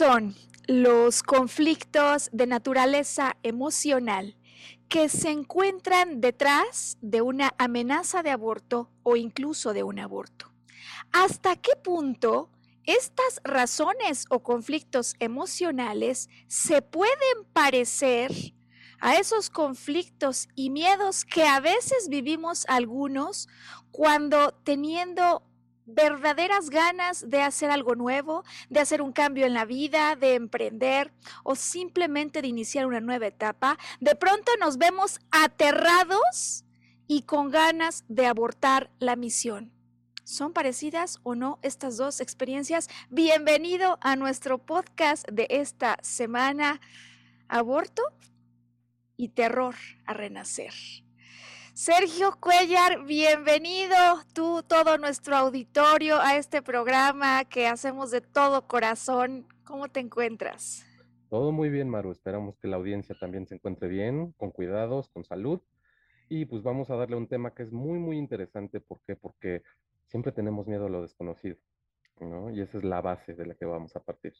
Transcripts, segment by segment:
Son los conflictos de naturaleza emocional que se encuentran detrás de una amenaza de aborto o incluso de un aborto. ¿Hasta qué punto estas razones o conflictos emocionales se pueden parecer a esos conflictos y miedos que a veces vivimos algunos cuando teniendo verdaderas ganas de hacer algo nuevo, de hacer un cambio en la vida, de emprender o simplemente de iniciar una nueva etapa, de pronto nos vemos aterrados y con ganas de abortar la misión. ¿Son parecidas o no estas dos experiencias? Bienvenido a nuestro podcast de esta semana, Aborto y Terror a Renacer. Sergio Cuellar, bienvenido tú, todo nuestro auditorio a este programa que hacemos de todo corazón. ¿Cómo te encuentras? Todo muy bien, Maru. Esperamos que la audiencia también se encuentre bien, con cuidados, con salud. Y pues vamos a darle un tema que es muy, muy interesante. ¿Por qué? Porque siempre tenemos miedo a lo desconocido, ¿no? Y esa es la base de la que vamos a partir.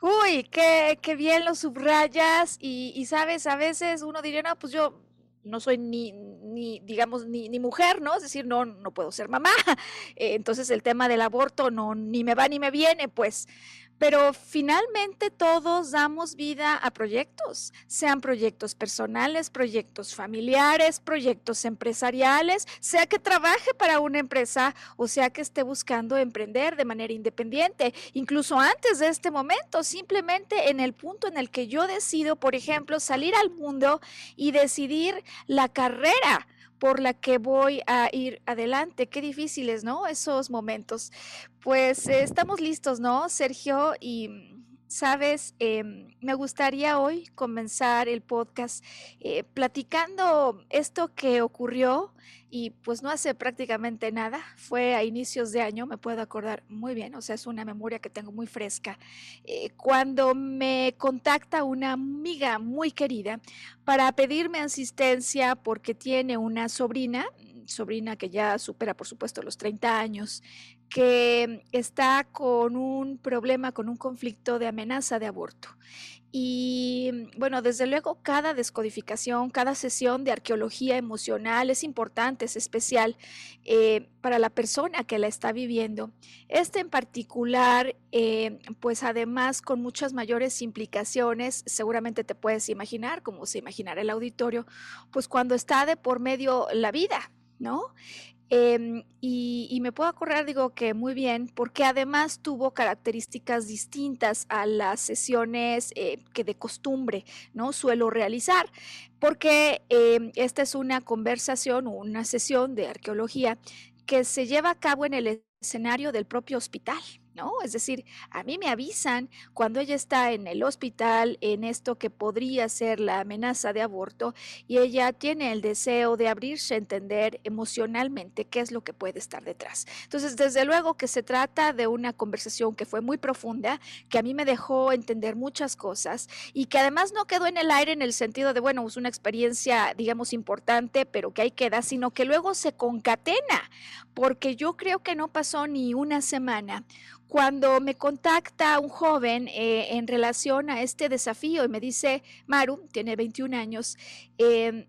Uy, qué, qué bien lo subrayas. Y, y sabes, a veces uno diría, no, pues yo no soy ni, ni digamos, ni, ni, mujer, ¿no? Es decir, no, no puedo ser mamá. entonces el tema del aborto no, ni me va ni me viene, pues pero finalmente todos damos vida a proyectos, sean proyectos personales, proyectos familiares, proyectos empresariales, sea que trabaje para una empresa o sea que esté buscando emprender de manera independiente, incluso antes de este momento, simplemente en el punto en el que yo decido, por ejemplo, salir al mundo y decidir la carrera por la que voy a ir adelante. Qué difíciles, ¿no? Esos momentos. Pues eh, estamos listos, ¿no, Sergio? Y sabes, em, me gustaría hoy comenzar el podcast eh, platicando esto que ocurrió y pues no hace prácticamente nada, fue a inicios de año, me puedo acordar muy bien, o sea, es una memoria que tengo muy fresca, eh, cuando me contacta una amiga muy querida para pedirme asistencia porque tiene una sobrina, sobrina que ya supera por supuesto los 30 años, que está con un problema, con un conflicto de amenaza de aborto. Y bueno, desde luego cada descodificación, cada sesión de arqueología emocional es importante, es especial eh, para la persona que la está viviendo. Este en particular, eh, pues además con muchas mayores implicaciones, seguramente te puedes imaginar, como se imaginará el auditorio, pues cuando está de por medio la vida, ¿no? Em, y, me puedo acordar, digo que muy bien, porque además tuvo características distintas a las sesiones eh, que de costumbre no suelo realizar, porque em, esta es una conversación o una sesión de arqueología que se lleva a cabo en el escenario del propio hospital. ¿No? Es decir, a mí me avisan cuando ella está en el hospital en esto que podría ser la amenaza de aborto y ella tiene el deseo de abrirse a entender emocionalmente qué es lo que puede estar detrás. Entonces, desde luego que se trata de una conversación que fue muy profunda, que a mí me dejó entender muchas cosas y que además no quedó en el aire en el sentido de, bueno, es una experiencia, digamos, importante, pero que ahí queda, sino que luego se concatena, porque yo creo que no pasó ni una semana cuando me contacta un joven eh, en relación a este desafío y me dice, Maru, tiene 21 años, em,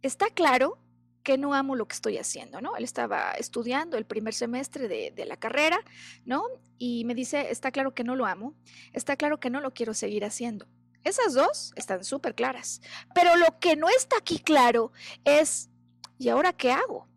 está claro que no amo lo que estoy haciendo, ¿no? Él estaba estudiando el primer semestre de, de, la carrera, ¿no? Y me dice, está claro que no lo amo, está claro que no lo quiero seguir haciendo. Esas dos están súper claras. Pero lo que no está aquí claro es, ¿y ahora qué hago?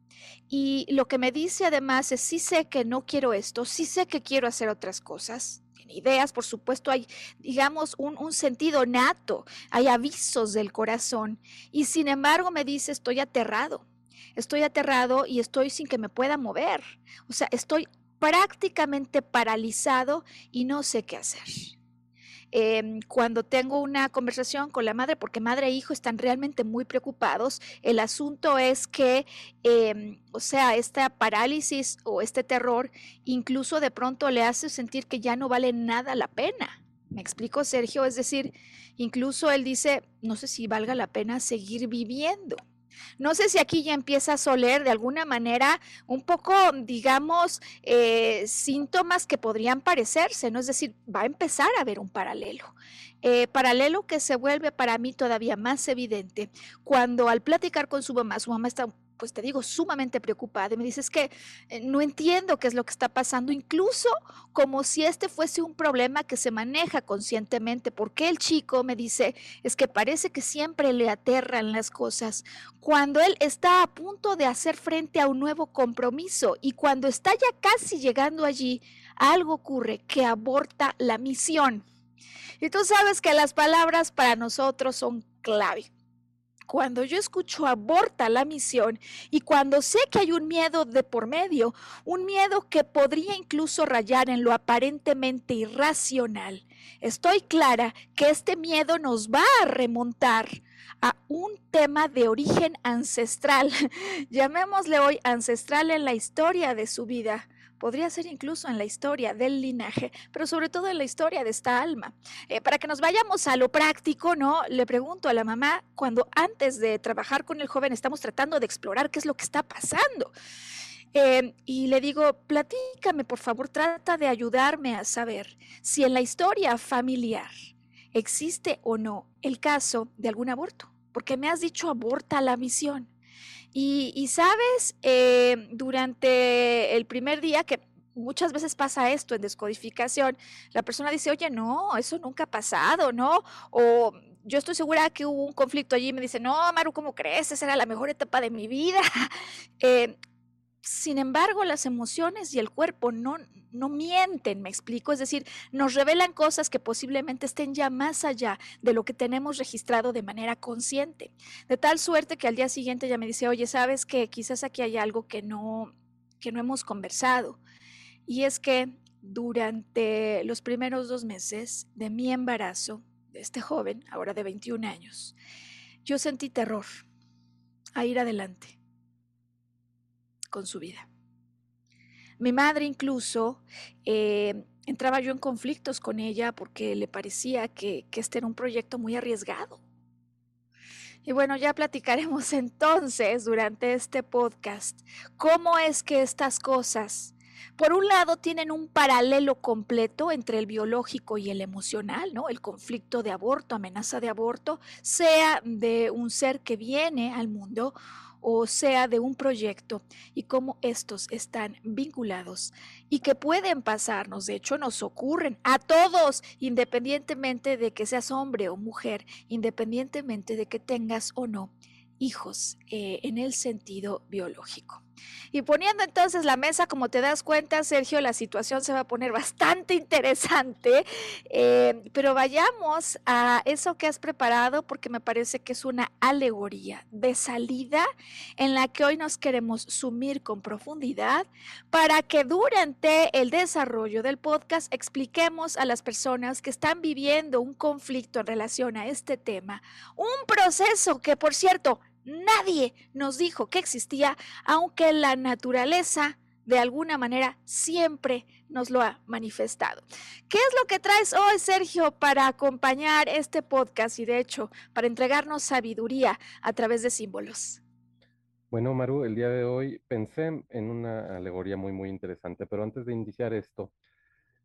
Y lo que me dice además es, sí sé que no quiero esto, sí sé que quiero hacer otras cosas. Tiene ideas, por supuesto, hay, digamos, un, un sentido nato, hay avisos del corazón. Y sin embargo me dice, estoy aterrado, estoy aterrado y estoy sin que me pueda mover. O sea, estoy prácticamente paralizado y no sé qué hacer. Eh, cuando tengo una conversación con la madre, porque madre e hijo están realmente muy preocupados, el asunto es que, eh, o sea, esta parálisis o este terror incluso de pronto le hace sentir que ya no vale nada la pena. ¿Me explico, Sergio? Es decir, incluso él dice, no sé si valga la pena seguir viviendo. No sé si aquí ya empieza a soler de alguna manera un poco, digamos, eh, síntomas que podrían parecerse, ¿no? Es decir, va a empezar a haber un paralelo. Eh, paralelo que se vuelve para mí todavía más evidente cuando al platicar con su mamá, su mamá está pues te digo, sumamente preocupada. Y me dices que eh, no entiendo qué es lo que está pasando, incluso como si este fuese un problema que se maneja conscientemente, porque el chico me dice, es que parece que siempre le aterran las cosas, cuando él está a punto de hacer frente a un nuevo compromiso y cuando está ya casi llegando allí, algo ocurre que aborta la misión. Y tú sabes que las palabras para nosotros son clave cuando yo escucho aborta la misión y cuando sé que hay un miedo de por medio, un miedo que podría incluso rayar en lo aparentemente irracional, estoy clara que este miedo nos va a remontar a un tema de origen ancestral, llamémosle hoy ancestral en la historia de su vida, podría ser incluso en la historia del linaje, pero sobre todo en la historia de esta alma. Eh, para que nos vayamos a lo práctico, ¿no? Le pregunto a la mamá, cuando antes de trabajar con el joven estamos tratando de explorar qué es lo que está pasando. Eh, y le digo, platícame, por favor, trata de ayudarme a saber si en la historia familiar existe o no el caso de algún aborto, porque me has dicho aborta la misión. Y, sabes, eh, durante el primer día, que muchas veces pasa esto en descodificación, la persona dice, oye, no, eso nunca ha pasado, ¿no? O yo estoy segura que hubo un conflicto allí y me dice, no, Maru, ¿cómo crees? Esa era la mejor etapa de mi vida. Eh, sin embargo, las emociones y el cuerpo no, no mienten, me explico, es decir, nos revelan cosas que posiblemente estén ya más allá de lo que tenemos registrado de manera consciente. De tal suerte que al día siguiente ya me dice, oye, sabes que quizás aquí hay algo que no, que no hemos conversado. Y es que durante los primeros dos meses de mi embarazo, de este joven, ahora de 21 años, yo sentí terror a ir adelante con su vida. Mi madre incluso eh, entraba yo en conflictos con ella porque le parecía que, que este era un proyecto muy arriesgado. Y bueno, ya platicaremos entonces durante este podcast cómo es que estas cosas, por un lado, tienen un paralelo completo entre el biológico y el emocional, ¿no? El conflicto de aborto, amenaza de aborto, sea de un ser que viene al mundo o sea de un proyecto y cómo estos están vinculados y que pueden pasarnos, de hecho nos ocurren a todos, independientemente de que seas hombre o mujer, independientemente de que tengas o no hijos eh, en el sentido biológico. Y poniendo entonces la mesa, como te das cuenta, Sergio, la situación se va a poner bastante interesante, eh, pero vayamos a eso que has preparado porque me parece que es una alegoría de salida en la que hoy nos queremos sumir con profundidad para que durante el desarrollo del podcast expliquemos a las personas que están viviendo un conflicto en relación a este tema, un proceso que, por cierto, Nadie nos dijo que existía, aunque la naturaleza de alguna manera siempre nos lo ha manifestado. ¿Qué es lo que traes hoy, Sergio, para acompañar este podcast y de hecho para entregarnos sabiduría a través de símbolos? Bueno, Maru, el día de hoy pensé en una alegoría muy, muy interesante, pero antes de iniciar esto,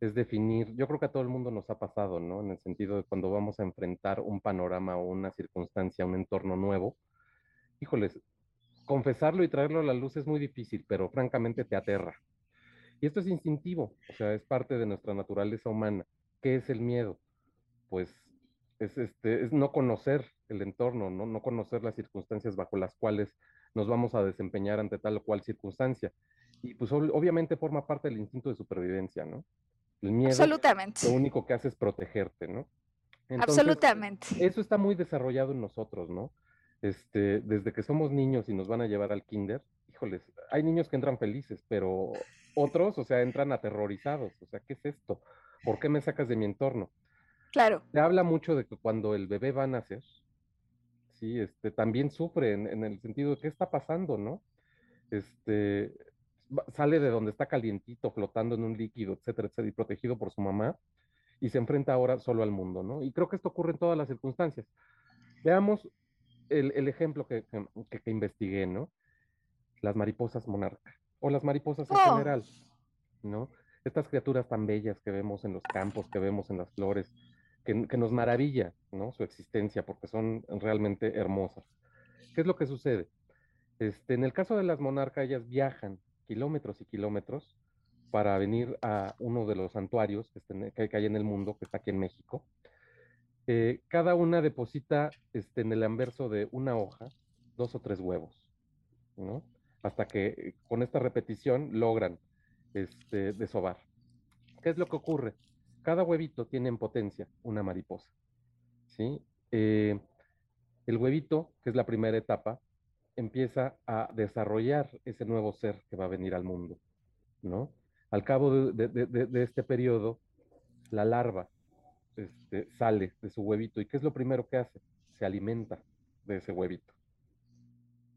es definir, yo creo que a todo el mundo nos ha pasado, ¿no? En el sentido de cuando vamos a enfrentar un panorama o una circunstancia, un entorno nuevo, híjoles, confesarlo y traerlo a la luz es muy difícil, pero francamente te aterra. Y esto es instintivo, o sea, es parte de nuestra naturaleza humana. ¿Qué es el miedo? Pues es, este, es no conocer el entorno, ¿no? no conocer las circunstancias bajo las cuales nos vamos a desempeñar ante tal o cual circunstancia. Y pues obviamente forma parte del instinto de supervivencia, ¿no? El miedo Absolutamente. lo único que hace es protegerte, ¿no? Absolutamente. Eso está muy desarrollado en nosotros, ¿no? Este, desde que somos niños y nos van a llevar al kinder, híjoles, hay niños que entran felices, pero otros, o sea, entran aterrorizados. O sea, ¿qué es esto? ¿Por qué me sacas de mi entorno? Claro. Se habla mucho de que cuando el bebé va a nacer, sí, este, también sufre en, en el sentido de qué está pasando, ¿no? Este, sale de donde está calientito, flotando en un líquido, etcétera, etcétera, y protegido por su mamá, y se enfrenta ahora solo al mundo, ¿no? Y creo que esto ocurre en todas las circunstancias. Veamos el, ejemplo que, que, investigué, ¿no? Las mariposas monarca, o las mariposas en oh. general, ¿no? Estas criaturas tan bellas que vemos en los campos, que vemos en las flores, que, que nos maravilla, ¿no? Su existencia, porque son realmente hermosas. ¿Qué es lo que sucede? Este, en el caso de las monarcas, ellas viajan kilómetros y kilómetros para venir a uno de los santuarios que, hay en el mundo, que está aquí en México. Eh, cada una deposita este, en el anverso de una hoja dos o tres huevos, ¿no? Hasta que con esta repetición logran este, desovar. ¿Qué es lo que ocurre? Cada huevito tiene en potencia una mariposa, ¿sí? Eh, el huevito, que es la primera etapa, empieza a desarrollar ese nuevo ser que va a venir al mundo, ¿no? Al cabo de, este periodo, la larva este, sale de su huevito y ¿qué es lo primero que hace? Se alimenta de ese huevito.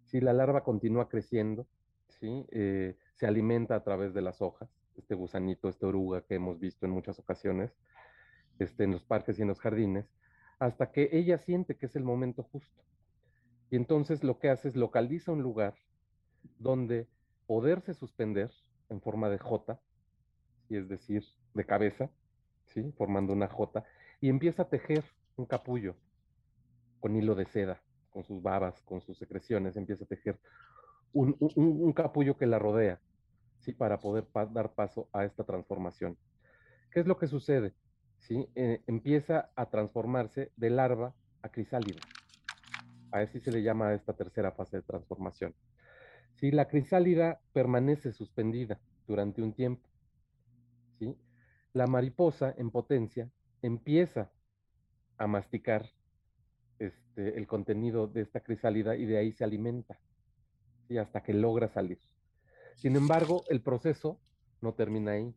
Si la larva continúa creciendo, ¿sí? Eh, se alimenta a través de las hojas, este gusanito, esta oruga que hemos visto en muchas ocasiones, este, en los parques y en los jardines, hasta que ella siente que es el momento justo y entonces lo que hace es localiza un lugar donde poderse suspender en forma de J, es decir, de cabeza, ¿sí? formando una J, y empieza a tejer un capullo con hilo de seda, con sus babas, con sus secreciones, empieza a tejer un, capullo que la rodea, ¿sí? para poder dar paso a esta transformación. ¿Qué es lo que sucede? ¿Sí? Eh, empieza a transformarse de larva a crisálida. Así se le llama a esta tercera fase de transformación. Si la crisálida permanece suspendida durante un tiempo, ¿sí? La mariposa en potencia empieza a masticar este, el contenido de esta crisálida y de ahí se alimenta, ¿sí? hasta que logra salir. Sin embargo, el proceso no termina ahí.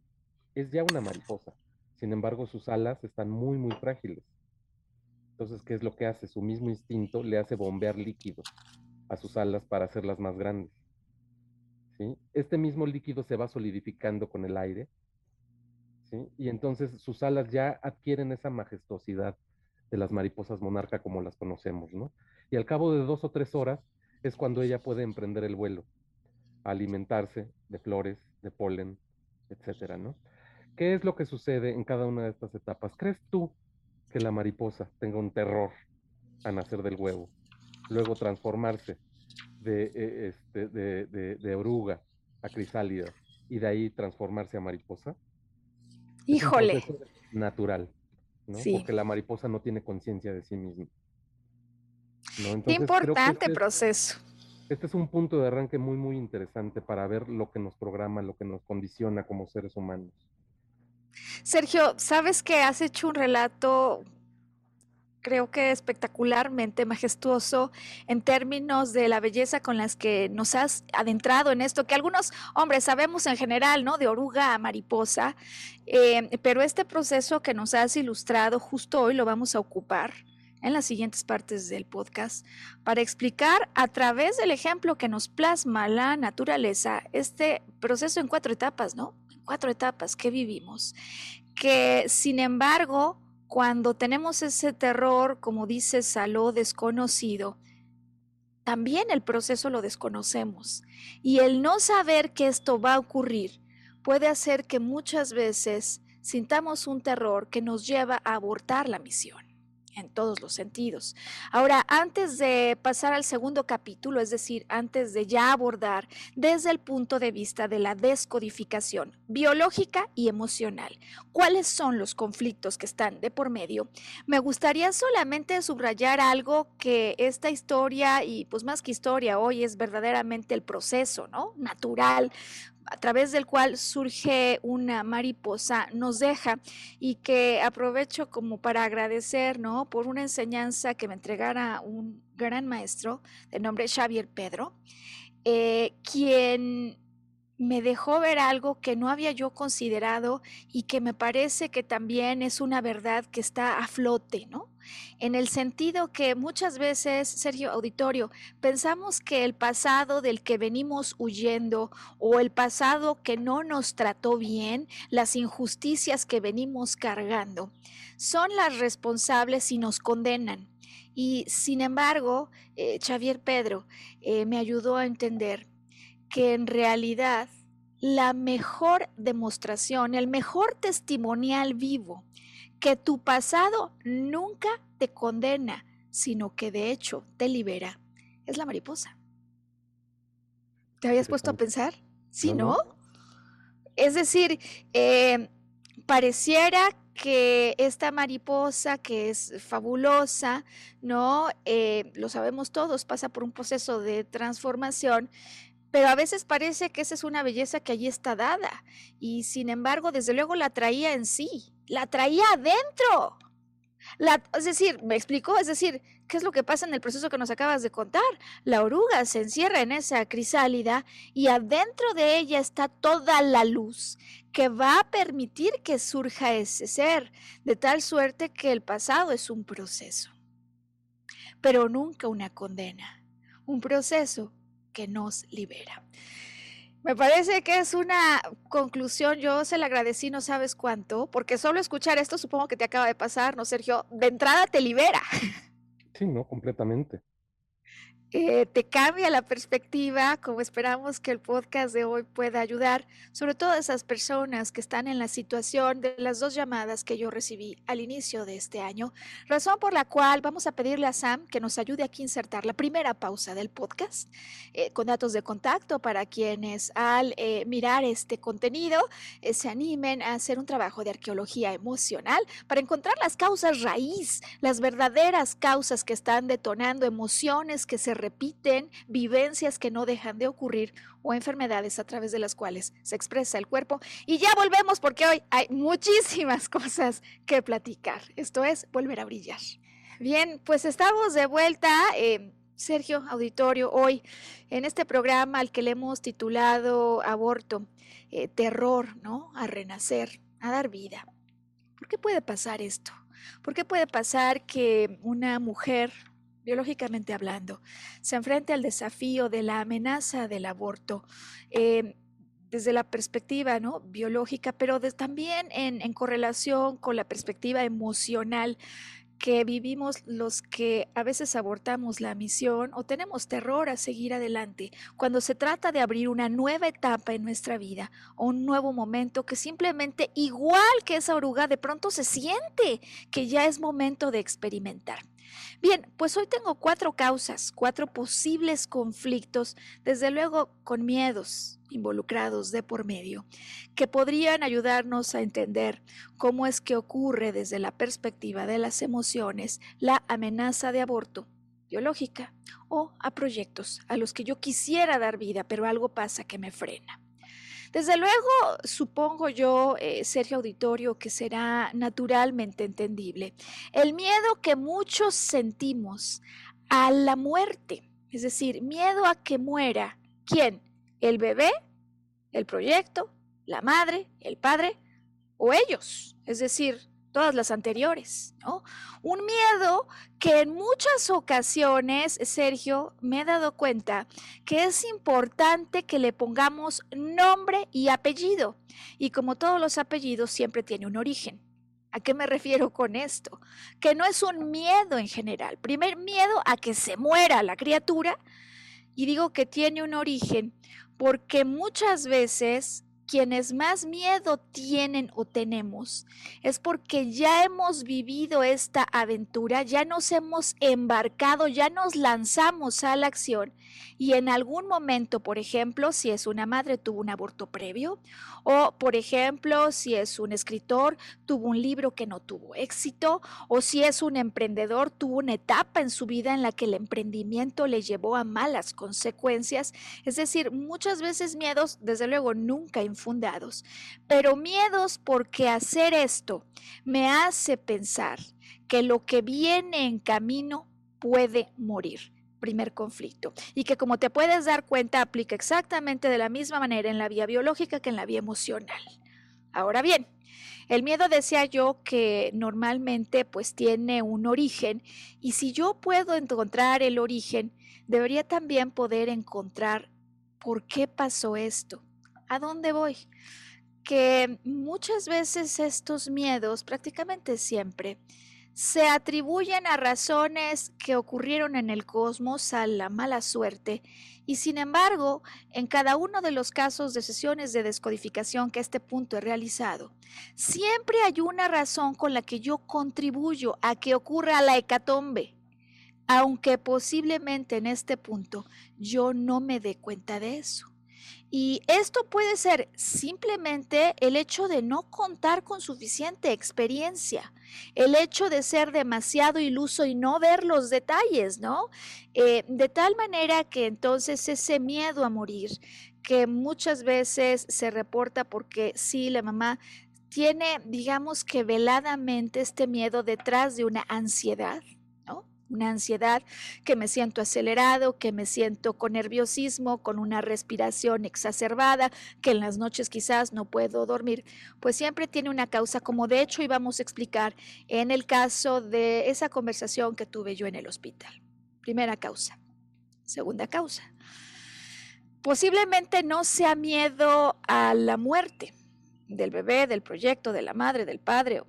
Es ya una mariposa. Sin embargo, sus alas están muy, muy frágiles. Entonces, ¿qué es lo que hace? Su mismo instinto le hace bombear líquido a sus alas para hacerlas más grandes. ¿sí? Este mismo líquido se va solidificando con el aire, y entonces sus alas ya adquieren esa majestuosidad de las mariposas monarca como las conocemos, ¿no? Y al cabo de dos o tres horas es cuando ella puede emprender el vuelo, alimentarse de flores, de polen, etcétera, ¿no? ¿Qué es lo que sucede en cada una de estas etapas? ¿Crees tú que la mariposa tenga un terror a nacer del huevo, luego transformarse de, eh, este, de, oruga a crisálida y de ahí transformarse a mariposa? Híjole. Es natural, ¿no? Porque la mariposa no tiene conciencia de sí misma. Qué importante este proceso. este es un punto de arranque muy, muy interesante para ver lo que nos programa, lo que nos condiciona como seres humanos. Sergio, sabes que has hecho un relato creo que espectacularmente majestuoso en términos de la belleza con las que nos has adentrado en esto, que algunos hombres sabemos en general, ¿no? De oruga a mariposa, eh, pero este proceso que nos has ilustrado justo hoy lo vamos a ocupar en las siguientes partes del podcast para explicar a través del ejemplo que nos plasma la naturaleza este proceso en cuatro etapas, ¿no? cuatro etapas que vivimos, que sin embargo, cuando tenemos ese terror, como dice Saló, desconocido, también el proceso lo desconocemos. Y el no saber que esto va a ocurrir puede hacer que muchas veces sintamos un terror que nos lleva a abortar la misión en todos los sentidos. Ahora, antes de pasar al segundo capítulo, es decir, antes de ya abordar desde el punto de vista de la descodificación biológica y emocional, cuáles son los conflictos que están de por medio, me gustaría solamente subrayar algo que esta historia, y pues más que historia hoy, es verdaderamente el proceso, ¿no? Natural a través del cual surge una mariposa, nos deja y que aprovecho como para agradecer, ¿no? Por una enseñanza que me entregara un gran maestro de nombre Xavier Pedro, eh, quien me dejó ver algo que no había yo considerado y que me parece que también es una verdad que está a flote, ¿no? En el sentido que muchas veces, Sergio Auditorio, pensamos que el pasado del que venimos huyendo o el pasado que no nos trató bien, las injusticias que venimos cargando, son las responsables y nos condenan. Y sin embargo, eh, Xavier Pedro eh, me ayudó a entender que en realidad la mejor demostración, el mejor testimonial vivo, que tu pasado nunca te condena, sino que de hecho te libera, es la mariposa. ¿Te habías puesto a pensar? ¿Sí, no? Es decir, eh, pareciera que esta mariposa que es fabulosa, ¿no? Eh, lo sabemos todos, pasa por un proceso de transformación, pero a veces parece que esa es una belleza que allí está dada y sin embargo, desde luego la traía en sí, la traía adentro. La, es decir, me explicó, es decir, ¿qué es lo que pasa en el proceso que nos acabas de contar? La oruga se encierra en esa crisálida y adentro de ella está toda la luz que va a permitir que surja ese ser, de tal suerte que el pasado es un proceso, pero nunca una condena, un proceso que nos libera. Me parece que es una conclusión, yo se la agradecí no sabes cuánto, porque solo escuchar esto supongo que te acaba de pasar, ¿no, Sergio? De entrada te libera. Sí, no, completamente. Eh, te cambia la perspectiva, como esperamos que el podcast de hoy pueda ayudar, sobre todo a esas personas que están en la situación de las dos llamadas que yo recibí al inicio de este año, razón por la cual vamos a pedirle a Sam que nos ayude aquí a insertar la primera pausa del podcast eh, con datos de contacto para quienes al eh, mirar este contenido se animen a hacer un trabajo de arqueología emocional para encontrar las causas raíz, las verdaderas causas que están detonando emociones que se repiten, vivencias que no dejan de ocurrir o enfermedades a través de las cuales se expresa el cuerpo. Y ya volvemos porque hoy hay muchísimas cosas que platicar. Esto es volver a brillar. Bien, pues estamos de vuelta. Eh, Sergio Auditorio, hoy en este programa al que le hemos titulado Aborto, eh, Terror, ¿no? A renacer, a dar vida. ¿Por qué puede pasar esto? ¿Por qué puede pasar que una mujer, biológicamente hablando, se enfrente al desafío de la amenaza del aborto. Eh, desde la perspectiva ¿no? biológica, pero también en, correlación con la perspectiva emocional que vivimos los que a veces abortamos la misión o tenemos terror a seguir adelante cuando se trata de abrir una nueva etapa en nuestra vida o un nuevo momento que simplemente igual que esa oruga de pronto se siente que ya es momento de experimentar. Bien, pues hoy tengo cuatro causas, cuatro posibles conflictos, desde luego con miedos involucrados de por medio, que podrían ayudarnos a entender cómo es que ocurre desde la perspectiva de las emociones la amenaza de aborto biológica o a proyectos a los que yo quisiera dar vida, pero algo pasa que me frena. Desde luego, supongo yo, eh, Sergio Auditorio, que será naturalmente entendible. El miedo que muchos sentimos a la muerte, es decir, miedo a que muera. ¿Quién? ¿El bebé? ¿El proyecto? ¿La madre? ¿El padre? ¿O ellos? Es decir, todas las anteriores, ¿no? Un miedo que en muchas ocasiones, Sergio, me he dado cuenta que es importante que le pongamos nombre y apellido. Y como todos los apellidos, siempre tiene un origen. ¿A qué me refiero con esto? Que no es un miedo en general. Primer miedo a que se muera la criatura. Y digo que tiene un origen porque muchas veces quienes más miedo tienen o tenemos es porque ya hemos vivido esta aventura, ya nos hemos embarcado, ya nos lanzamos a la acción y en algún momento, por ejemplo, si es una madre tuvo un aborto previo o, por ejemplo, si es un escritor tuvo un libro que no tuvo éxito o si es un emprendedor tuvo una etapa en su vida en la que el emprendimiento le llevó a malas consecuencias. Es decir, muchas veces miedos, desde luego, nunca fundados, pero miedos porque hacer esto me hace pensar que lo que viene en camino puede morir primer conflicto y que como te puedes dar cuenta aplica exactamente de la misma manera en la vía biológica que en la vía emocional. Ahora bien, el miedo decía yo que normalmente pues tiene un origen y si yo puedo encontrar el origen, debería también poder encontrar por qué pasó esto. ¿A dónde voy? Que muchas veces estos miedos, prácticamente siempre, se atribuyen a razones que ocurrieron en el cosmos, a la mala suerte, y sin embargo, en cada uno de los casos de sesiones de descodificación que a este punto he realizado, siempre hay una razón con la que yo contribuyo a que ocurra la hecatombe, aunque posiblemente en este punto yo no me dé cuenta de eso. Y esto puede ser simplemente el hecho de no contar con suficiente experiencia, el hecho de ser demasiado iluso y no ver los detalles, ¿no? Eh, de tal manera que entonces ese miedo a morir, que muchas veces se reporta porque sí, la mamá tiene, digamos que veladamente este miedo detrás de una ansiedad, una ansiedad, que me siento acelerado, que me siento con nerviosismo, con una respiración exacerbada, que en las noches quizás no puedo dormir, pues siempre tiene una causa, como de hecho íbamos a explicar en el caso de esa conversación que tuve yo en el hospital. Primera causa. Segunda causa. Posiblemente no sea miedo a la muerte del bebé, del proyecto, de la madre, del padre,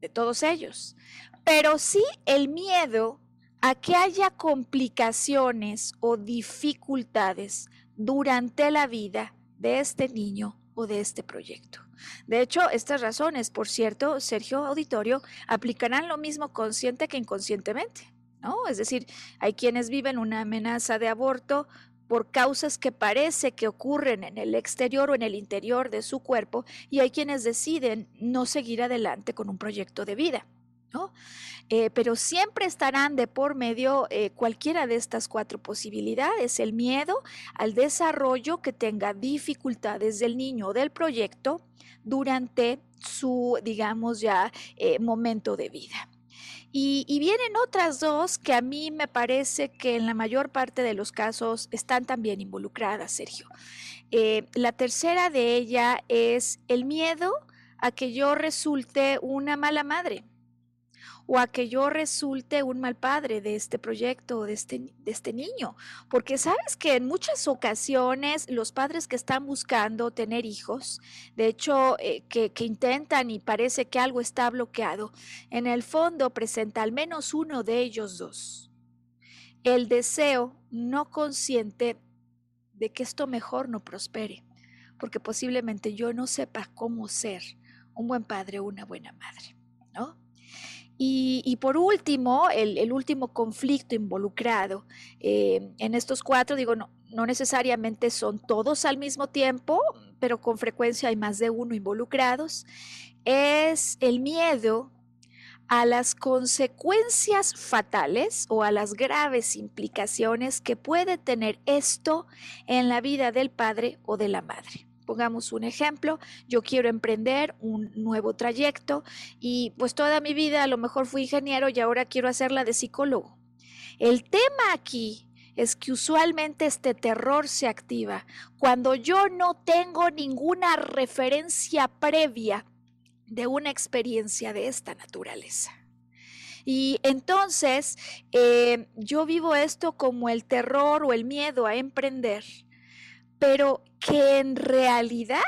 de todos ellos, pero sí el miedo a que haya complicaciones o dificultades durante la vida de este niño o de este proyecto. De hecho, estas razones, por cierto, Sergio Auditorio, aplicarán lo mismo consciente que inconscientemente, ¿no? Es decir, hay quienes viven una amenaza de aborto por causas que parece que ocurren en el exterior o en el interior de su cuerpo y hay quienes deciden no seguir adelante con un proyecto de vida. ¿no? Eh, pero siempre estarán de por medio eh, cualquiera de estas cuatro posibilidades, el miedo al desarrollo que tenga dificultades del niño o del proyecto durante su, digamos ya, eh, momento de vida. Y, y, vienen otras dos que a mí me parece que en la mayor parte de los casos están también involucradas, Sergio. la tercera de ella es el miedo a que yo resulte una mala madre o a que yo resulte un mal padre de este proyecto, de este, de este niño. Porque sabes que en muchas ocasiones los padres que están buscando tener hijos, de hecho, eh, que, que intentan y parece que algo está bloqueado, en el fondo presenta al menos uno de ellos dos. El deseo no consciente de que esto mejor no prospere, porque posiblemente yo no sepa cómo ser un buen padre o una buena madre, ¿no? Y, por último, el, último conflicto involucrado eh, en estos cuatro, digo, no, no necesariamente son todos al mismo tiempo, pero con frecuencia hay más de uno involucrados, es el miedo a las consecuencias fatales o a las graves implicaciones que puede tener esto en la vida del padre o de la madre. Pongamos un ejemplo, yo quiero emprender un nuevo trayecto y pues toda mi vida a lo mejor fui ingeniero y ahora quiero hacerla de psicólogo. El tema aquí es que usualmente este terror se activa cuando yo no tengo ninguna referencia previa de una experiencia de esta naturaleza. Y entonces eh, yo vivo esto como el terror o el miedo a emprender pero que en realidad,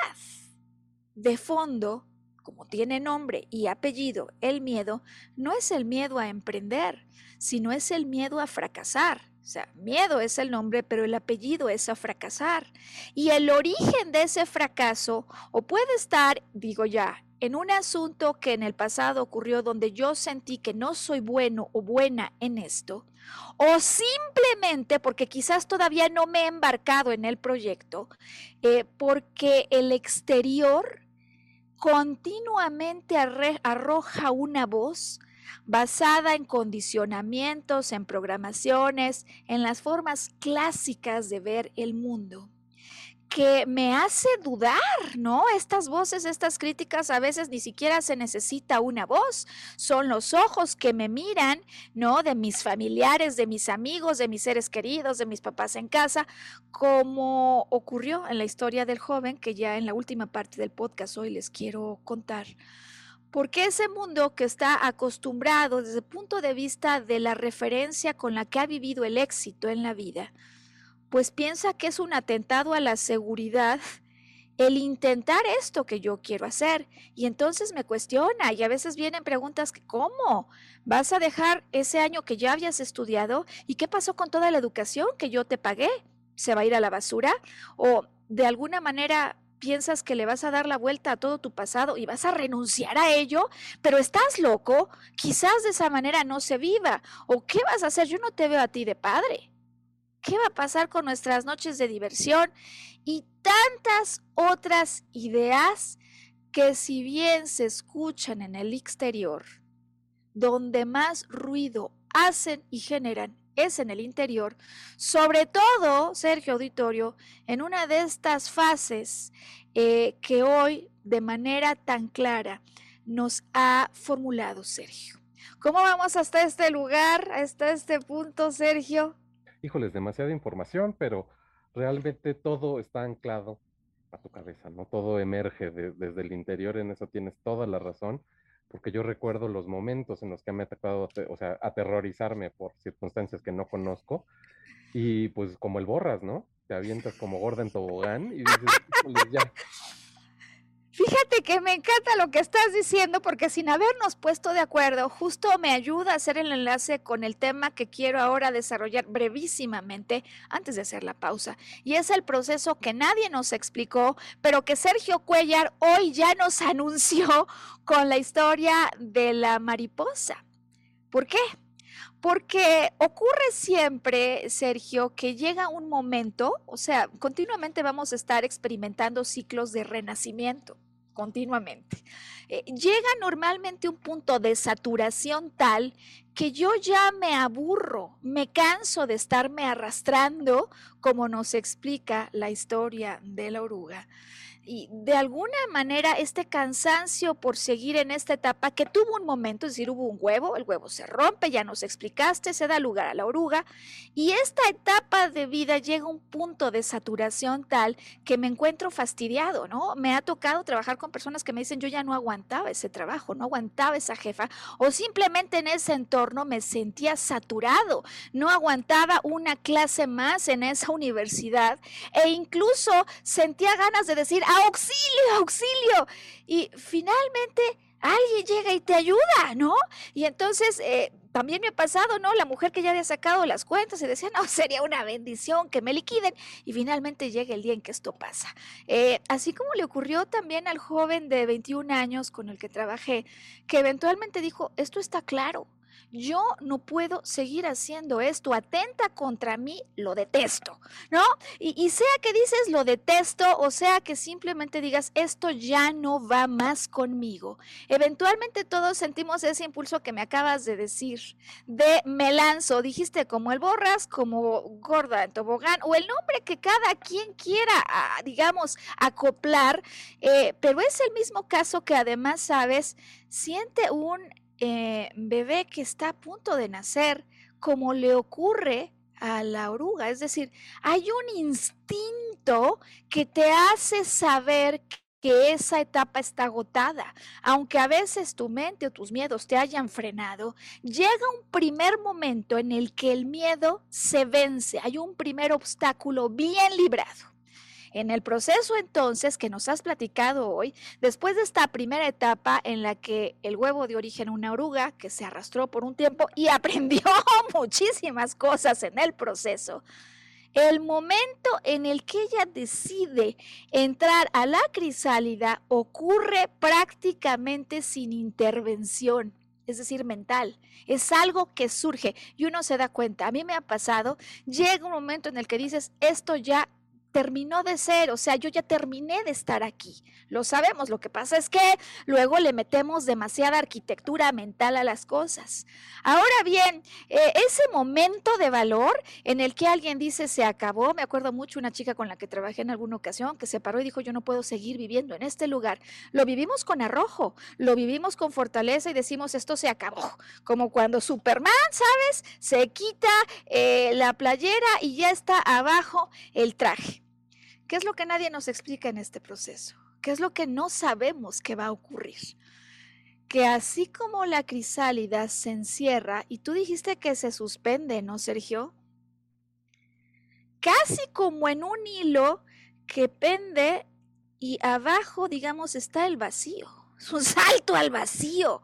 de fondo, como tiene nombre y apellido, el miedo, no es el miedo a emprender, sino es el miedo a fracasar, O sea, miedo es el nombre, pero el apellido es a fracasar. Y el origen de ese fracaso o puede estar, digo ya, en un asunto que en el pasado ocurrió donde yo sentí que no soy bueno o buena en esto, o simplemente porque quizás todavía no me he embarcado en el proyecto, eh, porque el exterior continuamente arroja una voz basada en condicionamientos, en programaciones, en las formas clásicas de ver el mundo que me hace dudar, ¿no? Estas voces, estas críticas, a veces ni siquiera se necesita una voz, son los ojos que me miran, ¿no? De mis familiares, de mis amigos, de mis seres queridos, de mis papás en casa, como ocurrió en la historia del joven que ya en la última parte del podcast hoy les quiero contar. Porque ese mundo que está acostumbrado desde el punto de vista de la referencia con la que ha vivido el éxito en la vida, pues piensa que es un atentado a la seguridad el intentar esto que yo quiero hacer. Y entonces me cuestiona y a veces vienen preguntas, ¿cómo? ¿Vas a dejar ese año que ya habías estudiado? ¿Y qué pasó con toda la educación que yo te pagué? ¿Se va a ir a la basura? ¿O de alguna manera piensas que le vas a dar la vuelta a todo tu pasado y vas a renunciar a ello, pero estás loco, quizás de esa manera no se viva. ¿O qué vas a hacer? Yo no te veo a ti de padre. ¿Qué va a pasar con nuestras noches de diversión? Y tantas otras ideas que si bien se escuchan en el exterior, donde más ruido hacen y generan es en el interior, sobre todo, Sergio Auditorio, en una de estas fases eh, que hoy de manera tan clara nos ha formulado Sergio. ¿Cómo vamos hasta este lugar, hasta este punto, Sergio? Híjoles, demasiada información, pero realmente todo está anclado a tu cabeza, ¿no? Todo emerge desde el interior, en eso tienes toda la razón, porque yo recuerdo los momentos en los que me ha tocado, o sea, aterrorizarme por circunstancias que no conozco, y pues como el borras, ¿no? Te avientas como gorda en tobogán y dices, híjoles, ya, Fíjate que me encanta lo que estás diciendo porque sin habernos puesto de acuerdo, justo me ayuda a hacer el enlace con el tema que quiero ahora desarrollar brevísimamente antes de hacer la pausa. Y es el proceso que nadie nos explicó, pero que Sergio Cuellar hoy ya nos anunció con la historia de la mariposa. ¿Por qué? Porque ocurre siempre, Sergio, que llega un momento, o sea, continuamente vamos a estar experimentando ciclos de renacimiento, continuamente. Eh, llega normalmente un punto de saturación tal que yo ya me aburro, me canso de estarme arrastrando, como nos explica la historia de la oruga y de alguna manera este cansancio por seguir en esta etapa que tuvo un momento, es decir, hubo un huevo, el huevo se rompe, ya nos explicaste, se da lugar a la oruga y esta etapa de vida llega a un punto de saturación tal que me encuentro fastidiado, ¿no? Me ha tocado trabajar con personas que me dicen yo ya no aguantaba ese trabajo, no aguantaba esa jefa o simplemente en ese entorno me sentía saturado, no aguantaba una clase más en esa universidad e incluso sentía ganas de decir, auxilio, auxilio. Y finalmente alguien llega y te ayuda, ¿no? Y entonces... Eh, también me ha pasado, ¿no? La mujer que ya había sacado las cuentas y decía, no, sería una bendición que me liquiden. Y finalmente llega el día en que esto pasa. Eh, así como le ocurrió también al joven de 21 años con el que trabajé, que eventualmente dijo, esto está claro, yo no puedo seguir haciendo esto, atenta contra mí, lo detesto, ¿no? Y, sea que dices lo detesto o sea que simplemente digas esto ya no va más conmigo. Eventualmente todos sentimos ese impulso que me acabas de decir, de me lanzo, dijiste como el borras, como gorda en tobogán o el nombre que cada quien quiera, digamos, acoplar, eh, pero es el mismo caso que además, sabes, siente un eh, bebé que está a punto de nacer, como le ocurre a la oruga. Es decir, hay un instinto que te hace saber que esa etapa está agotada. Aunque a veces tu mente o tus miedos te hayan frenado, llega un primer momento en el que el miedo se vence. Hay un primer obstáculo bien librado. En el proceso entonces que nos has platicado hoy, después de esta primera etapa en la que el huevo dio origen a una oruga que se arrastró por un tiempo y aprendió muchísimas cosas en el proceso, el momento en el que ella decide entrar a la crisálida ocurre prácticamente sin intervención, es decir, mental. Es algo que surge y uno se da cuenta. A mí me ha pasado, llega un momento en el que dices, esto ya terminó de ser, o sea, yo ya terminé de estar aquí. Lo sabemos, lo que pasa es que luego le metemos demasiada arquitectura mental a las cosas. Ahora bien, eh, ese momento de valor en el que alguien dice se acabó, me acuerdo mucho una chica con la que trabajé en alguna ocasión que se paró y dijo yo no puedo seguir viviendo en este lugar. Lo vivimos con arrojo, lo vivimos con fortaleza y decimos esto se acabó, como cuando Superman, ¿sabes? Se quita eh, la playera y ya está abajo el traje. ¿Qué es lo que nadie nos explica en este proceso? ¿Qué es lo que no sabemos que va a ocurrir? Que así como la crisálida se encierra, y tú dijiste que se suspende, ¿no, Sergio? Casi como en un hilo que pende y abajo, digamos, está el vacío. Es un salto al vacío.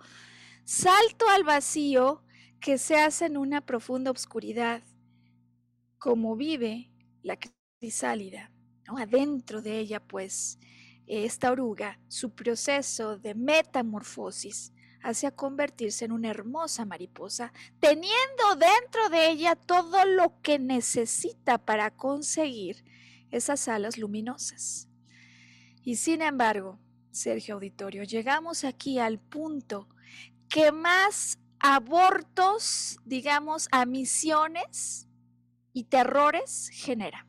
Salto al vacío que se hace en una profunda oscuridad, como vive la crisálida. Adentro de ella, pues, esta oruga, su proceso de metamorfosis hacia convertirse en una hermosa mariposa, teniendo dentro de ella todo lo que necesita para conseguir esas alas luminosas. Y sin embargo, Sergio Auditorio, llegamos aquí al punto que más abortos, digamos, a misiones y terrores genera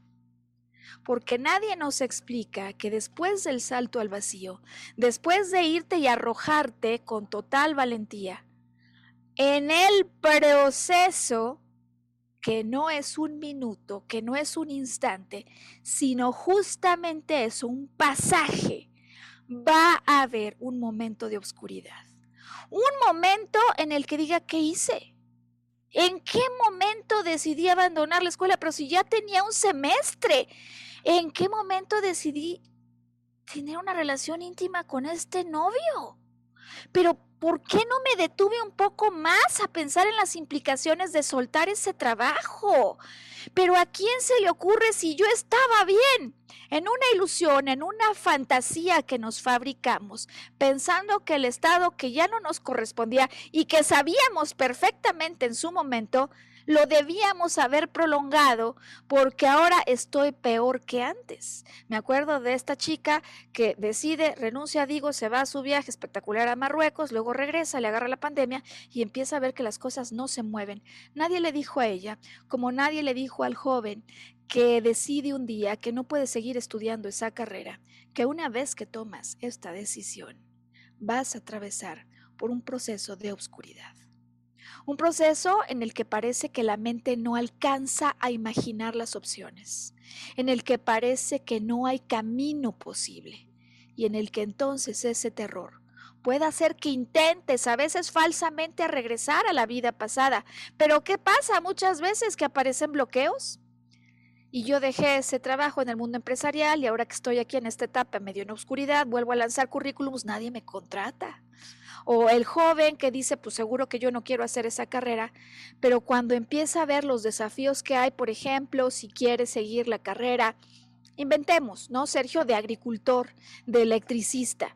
porque nadie nos explica que después del salto al vacío, después de irte y arrojarte con total valentía, en el proceso, que no es un minuto, que no es un instante, sino justamente es un pasaje, va a haber un momento de oscuridad. Un momento en el que diga, ¿qué hice? ¿En qué momento decidí abandonar la escuela? Pero si ya tenía un semestre, ¿En qué momento decidí tener una relación íntima con este novio? Pero ¿por qué no me detuve un poco más a pensar en las implicaciones de soltar ese trabajo? Pero ¿a quién se le ocurre si yo estaba bien? En una ilusión, en una fantasía que nos fabricamos, pensando que el estado que ya no nos correspondía y que sabíamos perfectamente en su momento, lo debíamos haber prolongado porque ahora estoy peor que antes. Me acuerdo de esta chica que decide, renuncia, digo, se va a su viaje espectacular a Marruecos, luego regresa, le agarra la pandemia y empieza a ver que las cosas no se mueven. Nadie le dijo a ella, como nadie le dijo al joven que decide un día que no puede seguir estudiando esa carrera, que una vez que tomas esta decisión, vas a atravesar por un proceso de oscuridad. Un proceso en el que parece que la mente no alcanza a imaginar las opciones, en el que parece que no hay camino posible y en el que entonces ese terror puede hacer que intentes a veces falsamente regresar a la vida pasada. Pero ¿qué pasa muchas veces que aparecen bloqueos? Y yo dejé ese trabajo en el mundo empresarial y ahora que estoy aquí en esta etapa medio en oscuridad, vuelvo a lanzar currículums, nadie me contrata. O el joven que dice, pues seguro que yo no quiero hacer esa carrera, pero cuando empieza a ver los desafíos que hay, por ejemplo, si quiere seguir la carrera, inventemos, ¿no? Sergio, de agricultor, de electricista.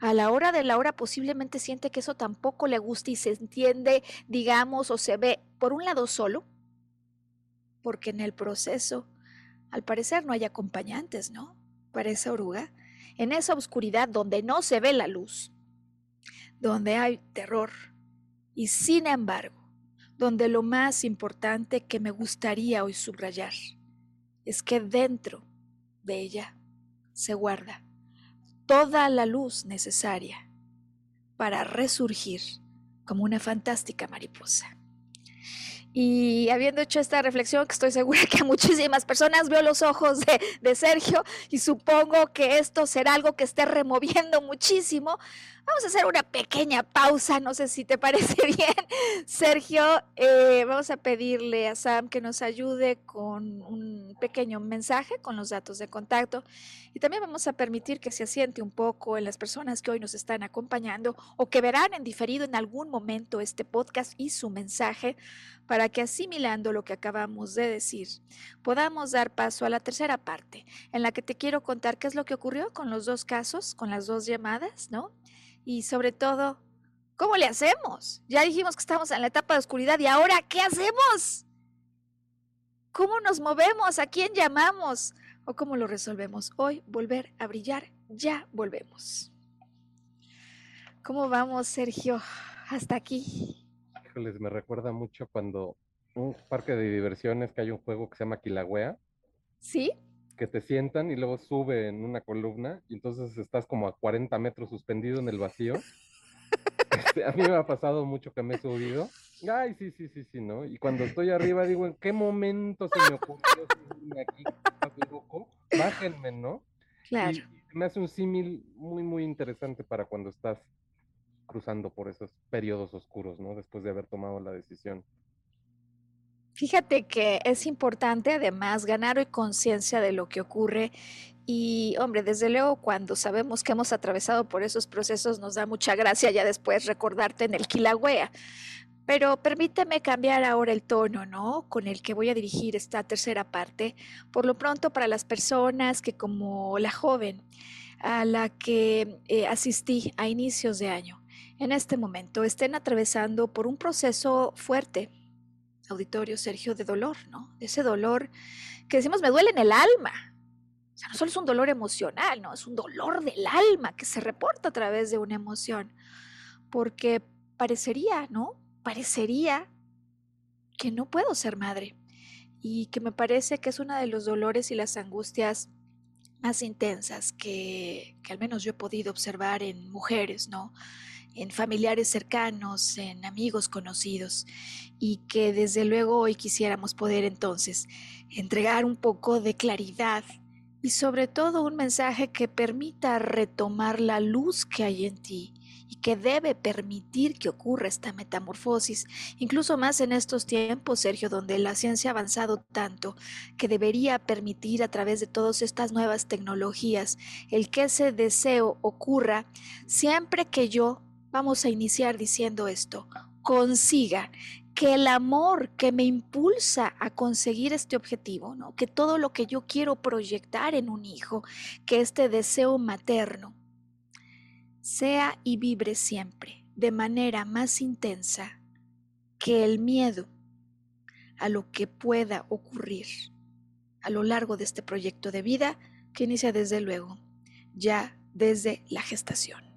A la hora de la hora posiblemente siente que eso tampoco le gusta y se entiende, digamos, o se ve, por un lado solo, porque en el proceso, al parecer no hay acompañantes, ¿no? Para esa oruga, en esa oscuridad donde no se ve la luz, donde hay terror y sin embargo, donde lo más importante que me gustaría hoy subrayar es que dentro de ella se guarda toda la luz necesaria para resurgir como una fantástica mariposa. Y habiendo hecho esta reflexión, que estoy segura que a muchísimas personas veo los ojos de, de, Sergio y supongo que esto será algo que esté removiendo muchísimo, Vamos a hacer una pequeña pausa, no sé si te parece bien, Sergio. Eh, vamos a pedirle a Sam que nos ayude con un pequeño mensaje con los datos de contacto y también vamos a permitir que se asiente un poco en las personas que hoy nos están acompañando o que verán en diferido en algún momento este podcast y su mensaje para que asimilando lo que acabamos de decir, podamos dar paso a la tercera parte, en la que te quiero contar qué es lo que ocurrió con los dos casos, con las dos llamadas, ¿no? Y sobre todo, ¿cómo le hacemos? Ya dijimos que estamos en la etapa de oscuridad y ahora, ¿qué hacemos? ¿Cómo nos movemos? ¿A quién llamamos? ¿O cómo lo resolvemos? Hoy, volver a brillar, ya volvemos. ¿Cómo vamos, Sergio? Hasta aquí les me recuerda mucho cuando un parque de diversiones que hay un juego que se llama Kilauea. Sí. Que te sientan y luego sube en una columna y entonces estás como a 40 metros suspendido en el vacío. Este, a mí me ha pasado mucho que me he subido. Ay, sí, sí, sí, sí, ¿no? Y cuando estoy arriba digo, ¿en qué momento se me ocurrió subirme aquí? Bájenme, ¿no? Claro. Y me hace un símil muy, muy interesante para cuando estás cruzando por esos periodos oscuros, ¿no? Después de haber tomado la decisión. Fíjate que es importante además ganar hoy conciencia de lo que ocurre y hombre, desde luego cuando sabemos que hemos atravesado por esos procesos nos da mucha gracia ya después recordarte en el Kilauea. Pero permíteme cambiar ahora el tono, ¿no? Con el que voy a dirigir esta tercera parte. Por lo pronto, para las personas que como la joven a la que eh, asistí a inicios de año, en este momento estén atravesando por un proceso fuerte, auditorio Sergio, de dolor, ¿no? Ese dolor que decimos me duele en el alma. O sea, no solo es un dolor emocional, no, es un dolor del alma que se reporta a través de una emoción. Porque parecería, ¿no? Parecería que no puedo ser madre y que me parece que es uno de los dolores y las angustias más intensas que, que al menos yo he podido observar en mujeres, ¿no? En familiares cercanos, en amigos conocidos, y que desde luego hoy quisiéramos poder entonces entregar un poco de claridad y sobre todo un mensaje que permita retomar la luz que hay en ti y que debe permitir que ocurra esta metamorfosis, incluso más en estos tiempos, Sergio, donde la ciencia ha avanzado tanto, que debería permitir a través de todas estas nuevas tecnologías el que ese deseo ocurra siempre que yo Vamos a iniciar diciendo esto. Consiga que el amor que me impulsa a conseguir este objetivo, ¿no? que todo lo que yo quiero proyectar en un hijo, que este deseo materno, sea y vibre siempre de manera más intensa que el miedo a lo que pueda ocurrir a lo largo de este proyecto de vida que inicia desde luego, ya desde la gestación.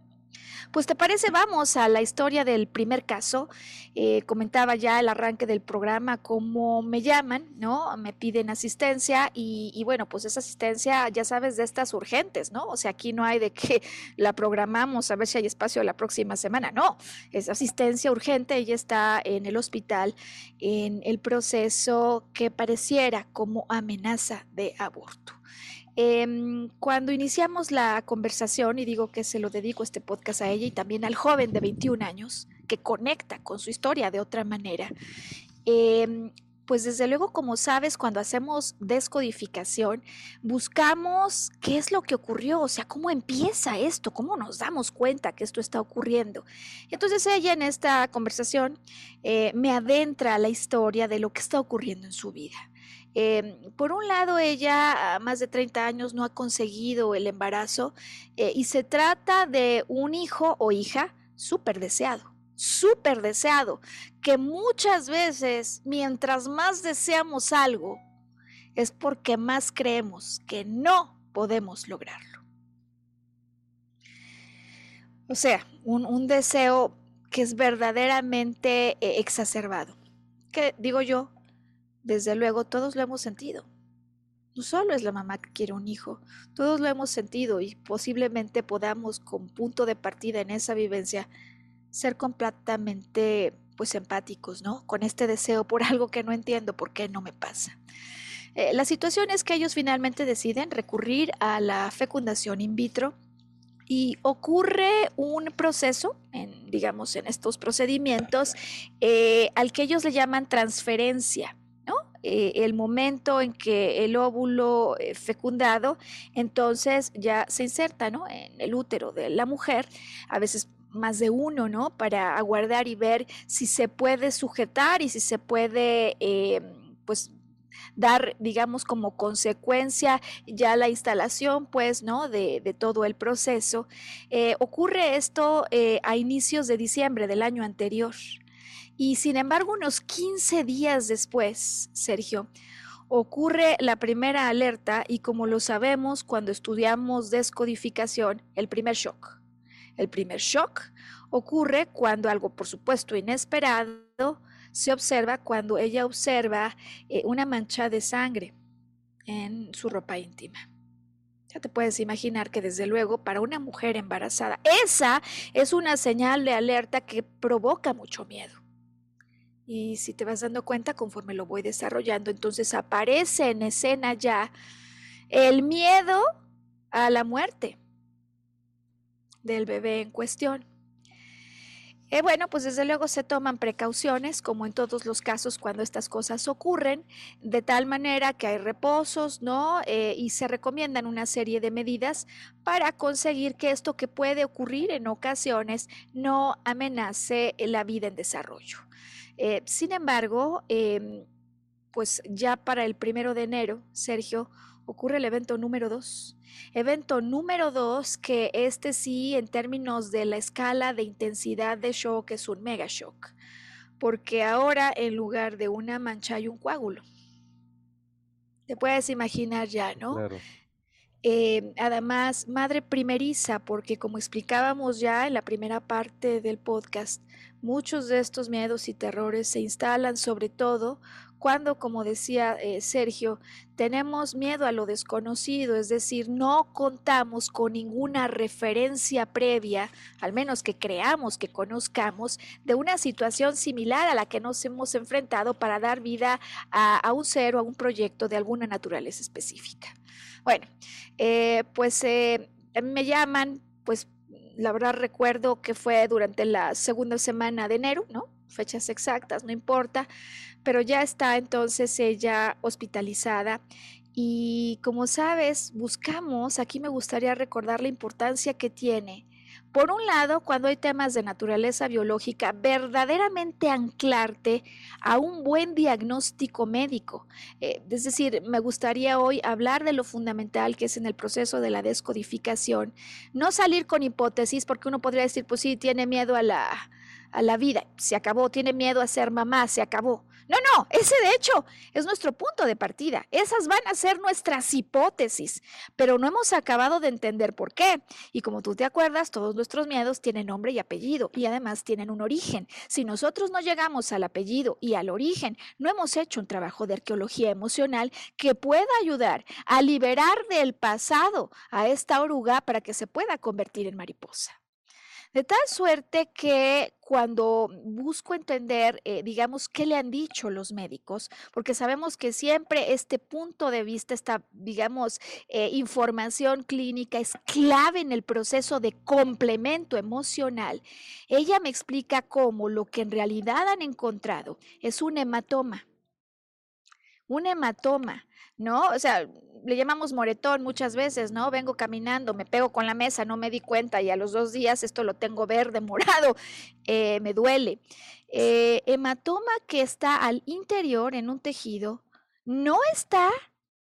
Pues te parece, vamos a la historia del primer caso. Eh, comentaba ya el arranque del programa cómo me llaman, ¿no? Me piden asistencia y, bueno, pues esa asistencia, ya sabes, de estas urgentes, ¿no? O sea, aquí no hay de que la programamos a ver si hay espacio la próxima semana, no, es asistencia urgente, ella está en el hospital en el proceso que pareciera como amenaza de aborto. Em, cuando iniciamos la conversación, y digo que se lo dedico este podcast a ella y también al joven de 21 años, que conecta con su historia de otra manera, em, pues desde luego, como sabes, cuando hacemos descodificación, buscamos qué es lo que ocurrió, o sea, cómo empieza esto, cómo nos damos cuenta que esto está ocurriendo. Y entonces ella en esta conversación eh, me adentra a la historia de lo que está ocurriendo en su vida. Em, por un lado, ella a más de 30 años no ha conseguido el embarazo eh, y se trata de un hijo o hija súper deseado, súper deseado, que muchas veces mientras más deseamos algo es porque más creemos que no podemos lograrlo. O sea, un, deseo que es verdaderamente eh, exacerbado. Que digo yo, desde luego, todos lo hemos sentido. No solo es la mamá que quiere un hijo, todos lo hemos sentido y posiblemente podamos, con punto de partida en esa vivencia, ser completamente pues empáticos, ¿no? Con este deseo por algo que no entiendo por qué no me pasa. Eh, la situación es que ellos finalmente deciden recurrir a la fecundación in vitro y ocurre un proceso, digamos, en estos procedimientos, eh, al que ellos le llaman transferencia. Eh, el momento en que el óvulo eh, fecundado, entonces ya se inserta ¿no? en el útero de la mujer, a veces más de uno, ¿no? Para aguardar y ver si se puede sujetar y si se puede, pues, dar, digamos, como consecuencia ya la instalación, pues, ¿no? De, todo el proceso. Eh, ocurre esto eh, a inicios de diciembre del año anterior. Y sin embargo, unos 15 días después, Sergio, ocurre la primera alerta y como lo sabemos cuando estudiamos descodificación, el primer shock. El primer shock ocurre cuando algo, por supuesto, inesperado, se observa cuando ella observa eh, una mancha de sangre en su ropa íntima. Ya te puedes imaginar que desde luego para una mujer embarazada, esa es una señal de alerta que provoca mucho miedo. Y si te vas dando cuenta conforme lo voy desarrollando, entonces aparece en escena ya el miedo a la muerte del bebé en cuestión. Eh, bueno, pues desde luego se toman precauciones, como en todos los casos cuando estas cosas ocurren, de tal manera que hay reposos, ¿no? Eh, y se recomiendan una serie de medidas para conseguir que esto que puede ocurrir en ocasiones no amenace la vida en desarrollo. Eh, sin embargo, em, pues ya para el primero de enero, Sergio, ocurre el evento número dos. Evento número dos, que este sí, en términos de la escala de intensidad de shock, es un mega shock. Porque ahora, en lugar de una mancha, hay un coágulo. Te puedes imaginar ya, ¿no? Claro. Eh, además, madre primeriza, porque como explicábamos ya en la primera parte del podcast, muchos de estos miedos y terrores se instalan sobre todo cuando, como decía eh, Sergio, tenemos miedo a lo desconocido, es decir, no contamos con ninguna referencia previa, al menos que creamos que conozcamos, de una situación similar a la que nos hemos enfrentado para dar vida a, un ser o a un proyecto de alguna naturaleza específica. Bueno, eh, pues eh, me llaman, pues la verdad recuerdo que fue durante la segunda semana de enero, ¿no? Fechas exactas, no importa pero ya está entonces ella hospitalizada. Y como sabes, buscamos, aquí me gustaría recordar la importancia que tiene. Por un lado, cuando hay temas de naturaleza biológica, verdaderamente anclarte a un buen diagnóstico médico. Eh, es decir, me gustaría hoy hablar de lo fundamental que es en el proceso de la descodificación. No salir con hipótesis, porque uno podría decir, pues sí, tiene miedo a la, a la vida, se acabó, tiene miedo a ser mamá, se acabó. No, no, ese de hecho es nuestro punto de partida. Esas van a ser nuestras hipótesis, pero no hemos acabado de entender por qué. Y como tú te acuerdas, todos nuestros miedos tienen nombre y apellido y además tienen un origen. Si nosotros no llegamos al apellido y al origen, no hemos hecho un trabajo de arqueología emocional que pueda ayudar a liberar del pasado a esta oruga para que se pueda convertir en mariposa. De tal suerte que cuando busco entender, eh, digamos, qué le han dicho los médicos, porque sabemos que siempre este punto de vista, esta, digamos, eh, información clínica es clave en el proceso de complemento emocional, ella me explica cómo lo que en realidad han encontrado es un hematoma. Un hematoma ¿no? O sea, le llamamos moretón muchas veces, ¿no? Vengo caminando, me pego con la mesa, no me di cuenta y a los dos días esto lo tengo verde, morado, eh, me duele. Eh, hematoma que está al interior en un tejido no está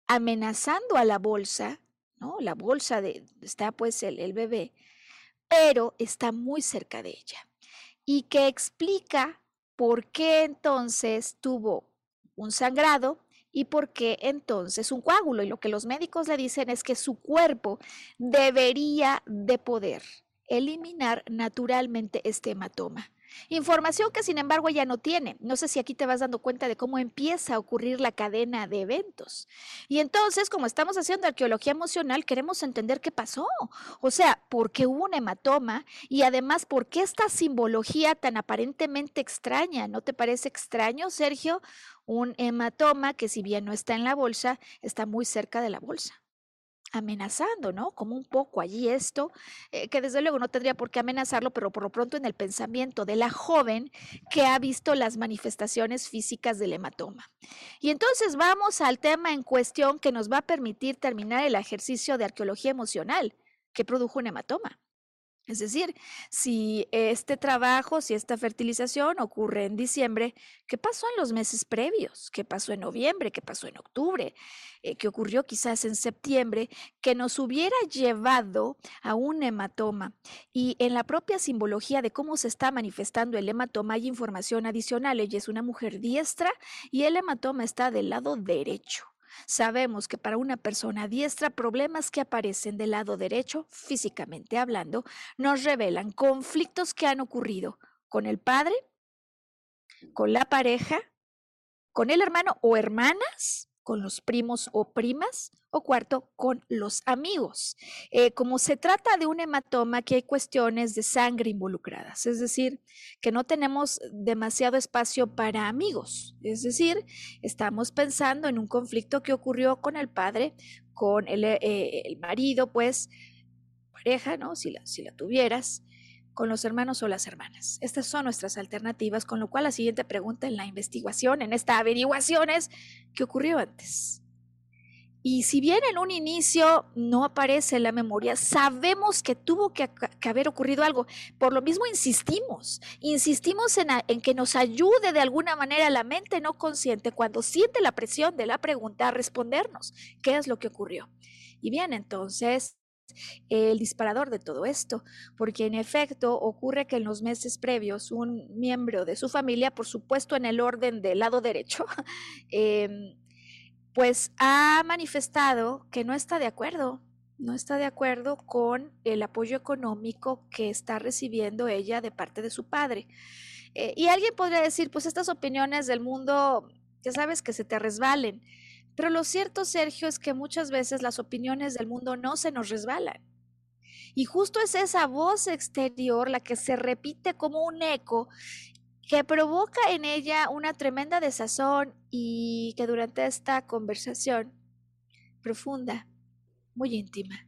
amenazando a la bolsa, ¿no? La bolsa de, está pues el, el bebé, pero está muy cerca de ella y que explica por qué entonces tuvo un sangrado y por qué entonces un coágulo. Y lo que los médicos le dicen es que su cuerpo debería de poder eliminar naturalmente este hematoma. Información que sin embargo ella no tiene. No sé si aquí te vas dando cuenta de cómo empieza a ocurrir la cadena de eventos. Y entonces, como estamos haciendo arqueología emocional, queremos entender qué pasó. O sea, por qué hubo un hematoma y además por qué esta simbología tan aparentemente extraña. ¿No te parece extraño, Sergio? Un hematoma que si bien no está en la bolsa, está muy cerca de la bolsa. Amenazando, ¿no? Como un poco allí esto, eh, que desde luego no tendría por qué amenazarlo, pero por lo pronto en el pensamiento de la joven que ha visto las manifestaciones físicas del hematoma. Y entonces vamos al tema en cuestión que nos va a permitir terminar el ejercicio de arqueología emocional que produjo un hematoma. Es decir, si este trabajo, si esta fertilización ocurre en diciembre, ¿qué pasó en los meses previos? ¿Qué pasó en noviembre? ¿Qué pasó en octubre? Eh, ¿Qué ocurrió quizás en septiembre? Que nos hubiera llevado a un hematoma. Y en la propia simbología de cómo se está manifestando el hematoma hay información adicional. Ella es una mujer diestra y el hematoma está del lado derecho. Sabemos que para una persona diestra, problemas que aparecen del lado derecho, físicamente hablando, nos revelan conflictos que han ocurrido con el padre, con la pareja, con el hermano o hermanas, con los primos o primas, o cuarto, con los amigos. Eh, como se trata de un hematoma, que hay cuestiones de sangre involucradas, es decir, que no tenemos demasiado espacio para amigos, es decir, estamos pensando en un conflicto que ocurrió con el padre, con el, eh, el marido, pues, pareja, ¿no? Si la tuvieras, con los hermanos o las hermanas. Estas son nuestras alternativas, con lo cual la siguiente pregunta en la investigación, en esta averiguación es, ¿qué ocurrió antes? Y si bien en un inicio no aparece en la memoria, sabemos que tuvo que, haber ocurrido algo. Por lo mismo insistimos, insistimos en, que nos ayude de alguna manera la mente no consciente cuando siente la presión de la pregunta a respondernos qué es lo que ocurrió. Y bien, entonces el disparador de todo esto, porque en efecto ocurre que en los meses previos un miembro de su familia, por supuesto en el orden del lado derecho, em, pues ha manifestado que no está de acuerdo, no está de acuerdo con el apoyo económico que está recibiendo ella de parte de su padre. Eh, y alguien podría decir, pues estas opiniones del mundo, ya sabes que se te resbalen. Pero lo cierto, Sergio, es que muchas veces las opiniones del mundo no se nos resbalan. Y justo es esa voz exterior la que se repite como un eco que provoca en ella una tremenda desazón y que durante esta conversación profunda, muy íntima,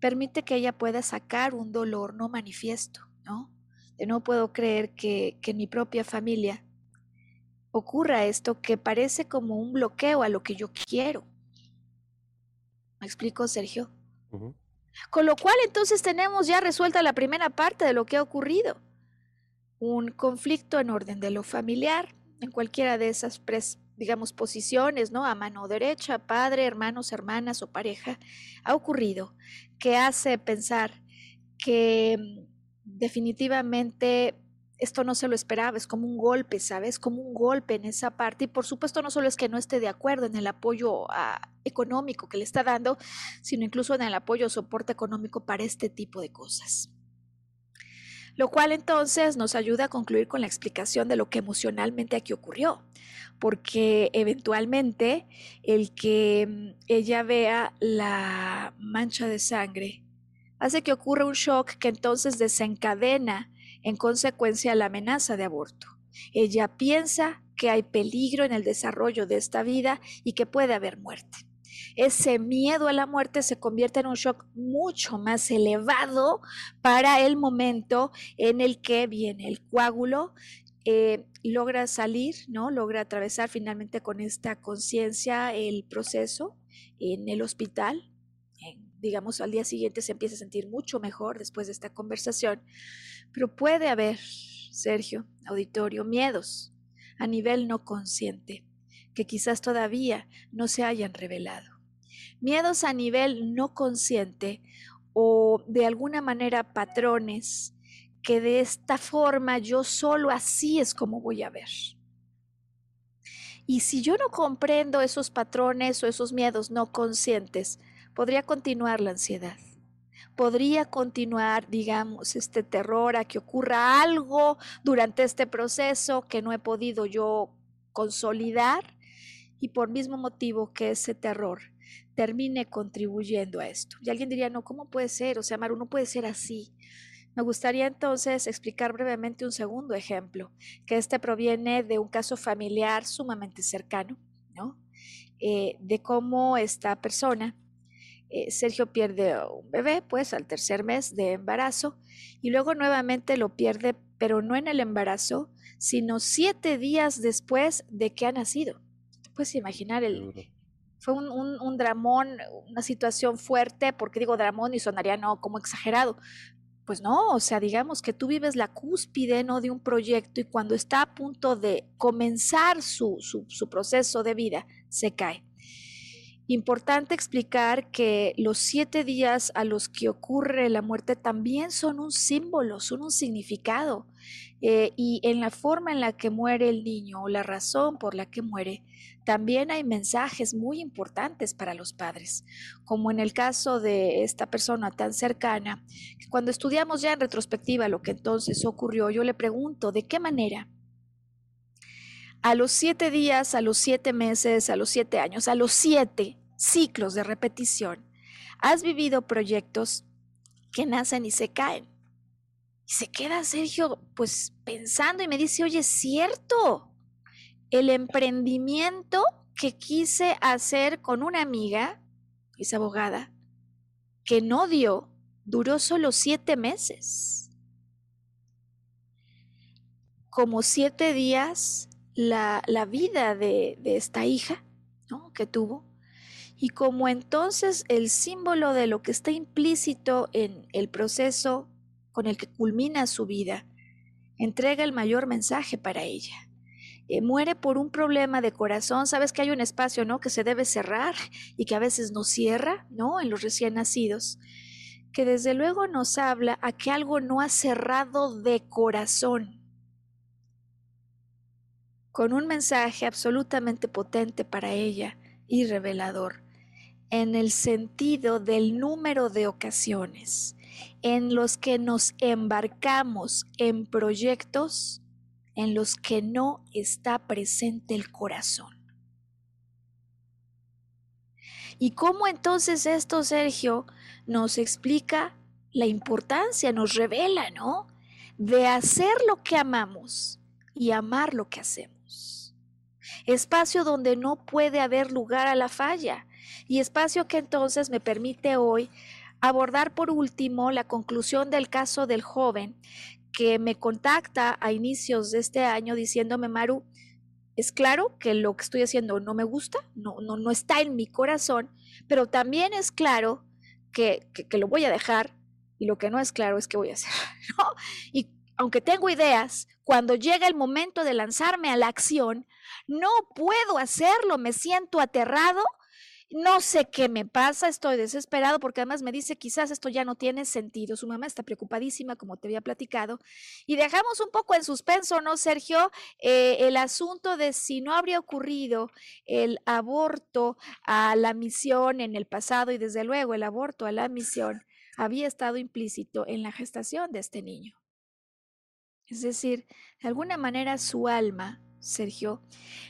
permite que ella pueda sacar un dolor no manifiesto, ¿no? No puedo creer que, que en mi propia familia ocurra esto que parece como un bloqueo a lo que yo quiero. ¿Me explico, Sergio? Con lo cual entonces tenemos ya resuelta la primera parte de lo que ha ocurrido. Un conflicto en orden de lo familiar, en cualquiera de esas, digamos, posiciones, ¿no? A mano derecha, padre, hermanos, hermanas o pareja, ha ocurrido que hace pensar que mm, definitivamente esto no se lo esperaba, es como un golpe, ¿sabes? Como un golpe en esa parte. Y por supuesto no solo es que no esté de acuerdo en el apoyo ah, económico que le está dando, sino incluso en el apoyo o soporte económico para este tipo de cosas. Lo cual entonces nos ayuda a concluir con la explicación de lo que emocionalmente aquí ocurrió, porque eventualmente el que mm, ella vea la mancha de sangre hace que ocurra un shock que entonces desencadena en consecuencia la amenaza de aborto. Ella piensa que hay peligro en el desarrollo de esta vida y que puede haber muerte. Ese miedo a la muerte se convierte en un shock mucho más elevado para el momento en el que viene el coágulo, eh, logra salir, ¿no? Logra atravesar finalmente con esta conciencia el proceso en el hospital. digamos, al día siguiente se empieza a sentir mucho mejor después de esta conversación pero puede haber, Sergio, auditorio, miedos a nivel no consciente que quizás todavía no se hayan revelado. Miedos a nivel no consciente o de alguna manera patrones que de esta forma yo solo así es como voy a ver. Y si yo no comprendo esos patrones o esos miedos no conscientes, podría continuar la ansiedad podría continuar, digamos, este terror a que ocurra algo durante este proceso que no he podido yo consolidar y por mismo motivo que ese terror termine contribuyendo a esto. Y alguien diría, no, ¿cómo puede ser? O sea, Maru, no puede ser así. Me gustaría entonces explicar brevemente un segundo ejemplo, que este proviene de un caso familiar sumamente cercano, ¿no? Eh, de cómo esta persona eh, Sergio pierde un bebé, pues al tercer mes de embarazo, y luego nuevamente lo pierde, pero no en el embarazo, sino siete días después de que ha nacido. puedes imaginar, el, fue un, un, dramón, una situación fuerte, porque digo dramón y sonaría no como exagerado. Pues no, o sea, digamos que tú vives la cúspide ¿no? de un proyecto y cuando está a punto de comenzar su, su, su proceso de vida, se cae. Importante explicar que los siete días a los que ocurre la muerte también son un símbolo, son un significado. Eh, y en la forma en la que muere el niño o la razón por la que muere, también hay mensajes muy importantes para los padres, como en el caso de esta persona tan cercana, cuando estudiamos ya en retrospectiva lo que entonces ocurrió, yo le pregunto, ¿de qué manera? A los siete días, a los siete meses, a los siete años, a los siete ciclos de repetición, has vivido proyectos que nacen y se caen. Y se queda Sergio pues pensando y me dice, oye, es cierto, el emprendimiento que quise hacer con una amiga, es abogada, que no dio, duró solo siete meses. Como siete días la, vida de, esta hija ¿no? que tuvo. Y como entonces el símbolo de lo que está implícito en el proceso con el que culmina su vida, entrega el mayor mensaje para ella. Eh, muere por un problema de corazón, sabes que hay un espacio, ¿no? Que se debe cerrar y que a veces no cierra, ¿no? En los recién nacidos, que desde luego nos habla a que algo no ha cerrado de corazón, con un mensaje absolutamente potente para ella y revelador, en el sentido del número de ocasiones en los que nos embarcamos en proyectos en los que no está presente el corazón. ¿Y cómo entonces esto, Sergio, nos explica la importancia, nos revela, ¿no? De hacer lo que amamos y amar lo que hacemos espacio donde no puede haber lugar a la falla y espacio que entonces me permite hoy abordar por último la conclusión del caso del joven que me contacta a inicios de este año diciéndome, Maru, es claro que lo que estoy haciendo no me gusta, no, no, no está en mi corazón, pero también es claro que, que, lo voy a dejar y lo que no es claro es que voy a hacer. Y aunque tengo ideas, cuando llega el momento de lanzarme a la acción, no puedo hacerlo, me siento aterrado, no sé qué me pasa, estoy desesperado porque además me dice quizás esto ya no tiene sentido. Su mamá está preocupadísima, como te había platicado. Y dejamos un poco en suspenso, ¿no, Sergio? Eh, el asunto de si no habría ocurrido el aborto a la misión en el pasado y desde luego el aborto a la misión había estado implícito en la gestación de este niño. Es decir, de alguna manera su alma Sergio,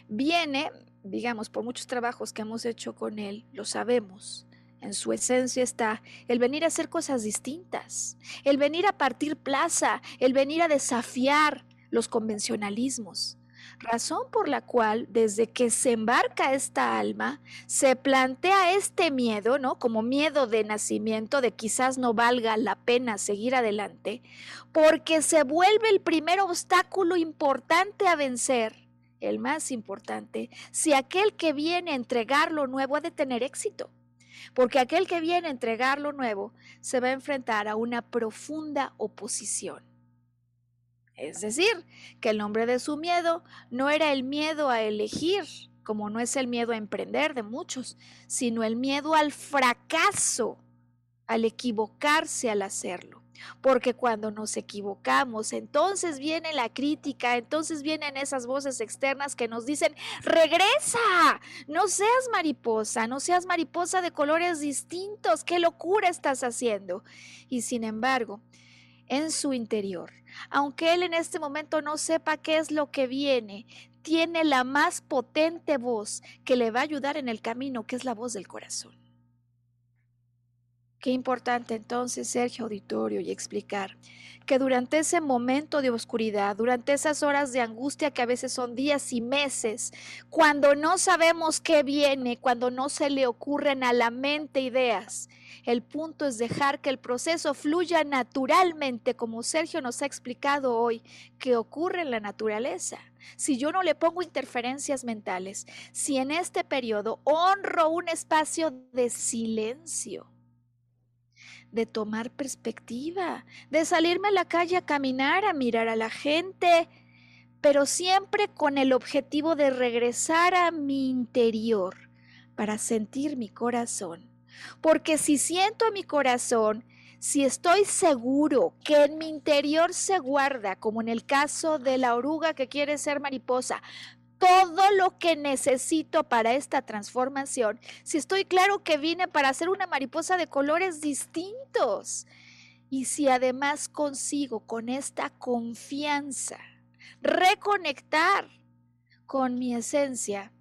viene, digamos, por muchos trabajos que hemos hecho con él, lo sabemos. En su esencia está el venir a hacer cosas distintas, el venir a partir plaza, el venir a desafiar los convencionalismos razón por la cual desde que se embarca esta alma, se plantea este miedo, ¿no? Como miedo de nacimiento, de quizás no valga la pena seguir adelante, porque se vuelve el primer obstáculo importante a vencer, el más importante, si aquel que viene a entregar lo nuevo ha de tener éxito. Porque aquel que viene a entregar lo nuevo se va a enfrentar a una profunda oposición. Es decir, que el nombre de su miedo no era el miedo a elegir, como no es el miedo a emprender de muchos, sino el miedo al fracaso, al equivocarse al hacerlo. Porque cuando nos equivocamos, entonces viene la crítica, entonces vienen esas voces externas que nos dicen, regresa, no seas mariposa, no seas mariposa de colores distintos, qué locura estás haciendo. Y sin embargo, en su interior. Aunque él en este momento no sepa qué es lo que viene, tiene la más potente voz que le va a ayudar en el camino, que es la voz del corazón. Qué importante entonces, Sergio Auditorio, y explicar que durante ese momento de oscuridad, durante esas horas de angustia que a veces son días y meses, cuando no sabemos qué viene, cuando no se le ocurren a la mente ideas, el punto es dejar que el proceso fluya naturalmente, como Sergio nos ha explicado hoy, que ocurre en la naturaleza. Si yo no le pongo interferencias mentales, si en este periodo honro un espacio de silencio, de tomar perspectiva, de salirme a la calle a caminar, a mirar a la gente, pero siempre con el objetivo de regresar a mi interior para sentir mi corazón. Porque si siento mi corazón, si estoy seguro que en mi interior se guarda, como en el caso de la oruga que quiere ser mariposa, todo lo que necesito para esta transformación, si estoy claro que vine para ser una mariposa de colores distintos, y si además consigo con esta confianza reconectar con mi esencia,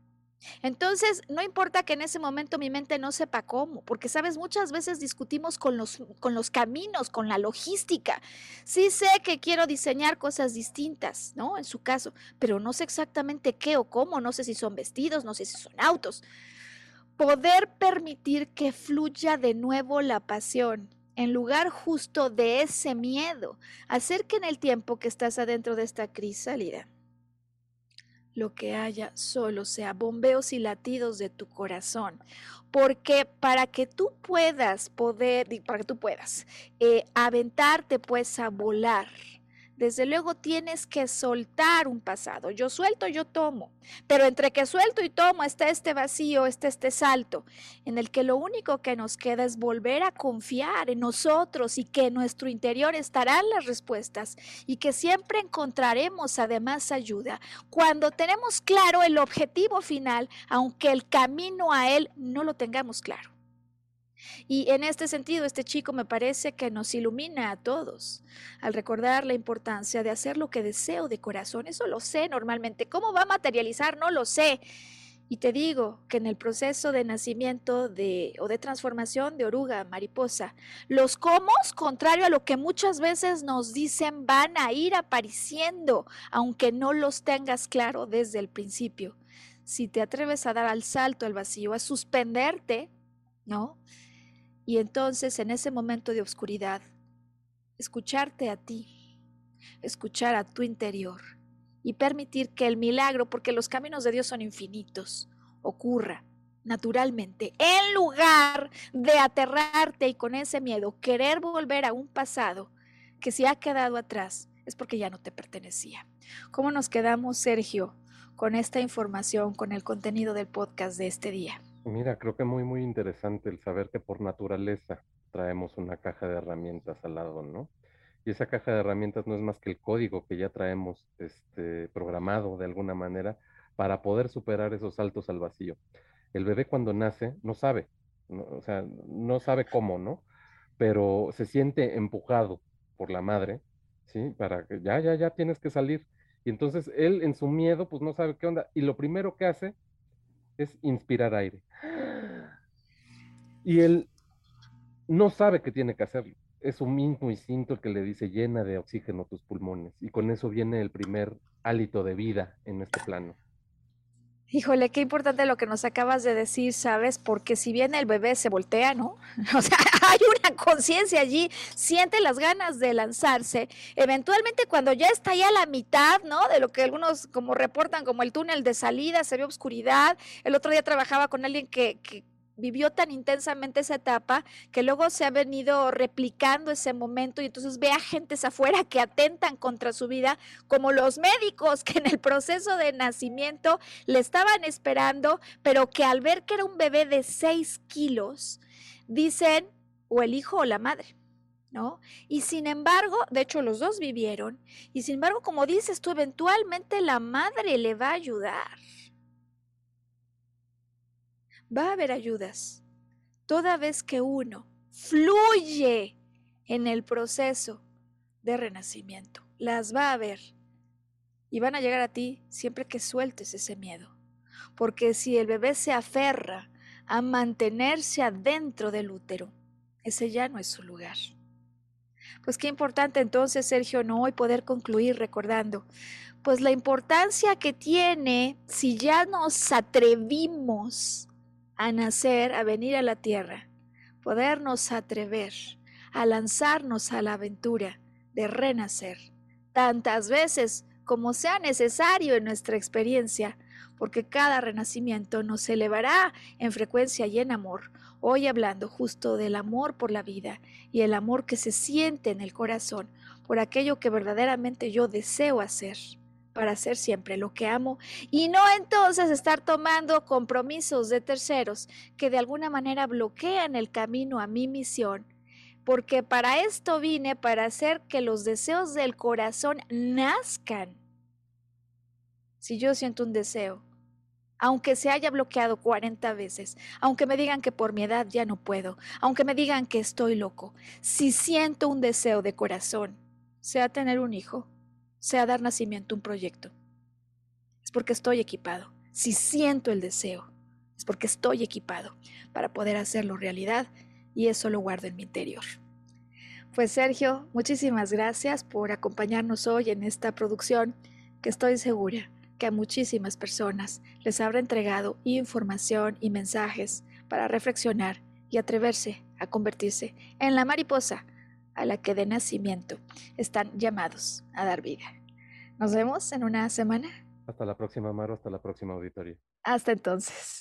entonces, no importa que en ese momento mi mente no sepa cómo, porque sabes, muchas veces discutimos con los, con los caminos, con la logística. Sí sé que quiero diseñar cosas distintas, ¿no? En su caso, pero no sé exactamente qué o cómo, no sé si son vestidos, no sé si son autos. Poder permitir que fluya de nuevo la pasión en lugar justo de ese miedo, hacer que en el tiempo que estás adentro de esta crisálida lo que haya solo sea bombeos y latidos de tu corazón. Porque para que tú puedas poder, para que tú puedas eh, aventarte pues a volar, desde luego tienes que soltar un pasado. Yo suelto, yo tomo. Pero entre que suelto y tomo está este vacío, está este salto, en el que lo único que nos queda es volver a confiar en nosotros y que en nuestro interior estarán las respuestas y que siempre encontraremos además ayuda cuando tenemos claro el objetivo final, aunque el camino a él no lo tengamos claro. Y en este sentido, este chico me parece que nos ilumina a todos al recordar la importancia de hacer lo que deseo de corazón. Eso lo sé normalmente. ¿Cómo va a materializar? No lo sé. Y te digo que en el proceso de nacimiento o de transformación de oruga, mariposa, los cómo, contrario a lo que muchas veces nos dicen, van a ir apareciendo, aunque no los tengas claro desde el principio. Si te atreves a dar al salto al vacío, a suspenderte, ¿no? Y entonces en ese momento de oscuridad, escucharte a ti, escuchar a tu interior y permitir que el milagro, porque los caminos de Dios son infinitos, ocurra naturalmente, en lugar de aterrarte y con ese miedo querer volver a un pasado que se ha quedado atrás, es porque ya no te pertenecía. ¿Cómo nos quedamos, Sergio, con esta información, con el contenido del podcast de este día? Mira, creo que muy, muy interesante el saber que por naturaleza traemos una caja de herramientas al lado, ¿no? Y esa caja de herramientas no es más que el código que ya traemos este, programado de alguna manera para poder superar esos saltos al vacío. El bebé cuando nace no sabe, o sea, no sabe cómo, ¿no? Pero se siente empujado por la madre, ¿sí? Para que ya, ya, ya tienes que salir. Y entonces él en su miedo, pues no sabe qué onda. Y lo primero que hace es inspirar aire. Y él no sabe que tiene que hacerlo. Es un mismo instinto el que le dice llena de oxígeno tus pulmones. Y con eso viene el primer hálito de vida en este plano. Híjole, qué importante lo que nos acabas de decir, ¿sabes? Porque si bien el bebé se voltea, ¿no? O sea, hay una conciencia allí, siente las ganas de lanzarse. Eventualmente cuando ya está ya a la mitad, ¿no? De lo que algunos como reportan como el túnel de salida, se ve oscuridad. El otro día trabajaba con alguien que, que vivió tan intensamente esa etapa que luego se ha venido replicando ese momento y entonces ve a gentes afuera que atentan contra su vida, como los médicos que en el proceso de nacimiento le estaban esperando, pero que al ver que era un bebé de 6 kilos, dicen o el hijo o la madre. ¿No? Y sin embargo, de hecho los dos vivieron, y sin embargo, como dices tú, eventualmente la madre le va a ayudar va a haber ayudas. Toda vez que uno fluye en el proceso de renacimiento, las va a ver y van a llegar a ti siempre que sueltes ese miedo. Porque si el bebé se aferra a mantenerse adentro del útero, ese ya no es su lugar. Pues qué importante entonces, Sergio, no hoy poder concluir recordando, pues la importancia que tiene si ya nos atrevimos a nacer, a venir a la tierra, podernos atrever a lanzarnos a la aventura de renacer tantas veces como sea necesario en nuestra experiencia, porque cada renacimiento nos elevará en frecuencia y en amor. Hoy hablando justo del amor por la vida y el amor que se siente en el corazón por aquello que verdaderamente yo deseo hacer para hacer siempre lo que amo y no entonces estar tomando compromisos de terceros que de alguna manera bloquean el camino a mi misión porque para esto vine, para hacer que los deseos del corazón nazcan. Si yo siento un deseo, aunque se haya bloqueado 40 veces, aunque me digan que por mi edad ya no puedo, aunque me digan que estoy loco, si siento un deseo de corazón, sea tener un hijo, sea dar nacimiento a un proyecto, es porque estoy equipado. Si siento el deseo, es porque estoy equipado para poder hacerlo realidad y eso lo guardo en mi interior. Pues Sergio, muchísimas gracias por acompañarnos hoy en esta producción que estoy segura que a muchísimas personas les habrá entregado información y mensajes para reflexionar y atreverse a convertirse en la mariposa a la que de nacimiento están llamados a dar vida. Nos vemos en una semana. Hasta la próxima, Maro, hasta la próxima auditoría. Hasta entonces.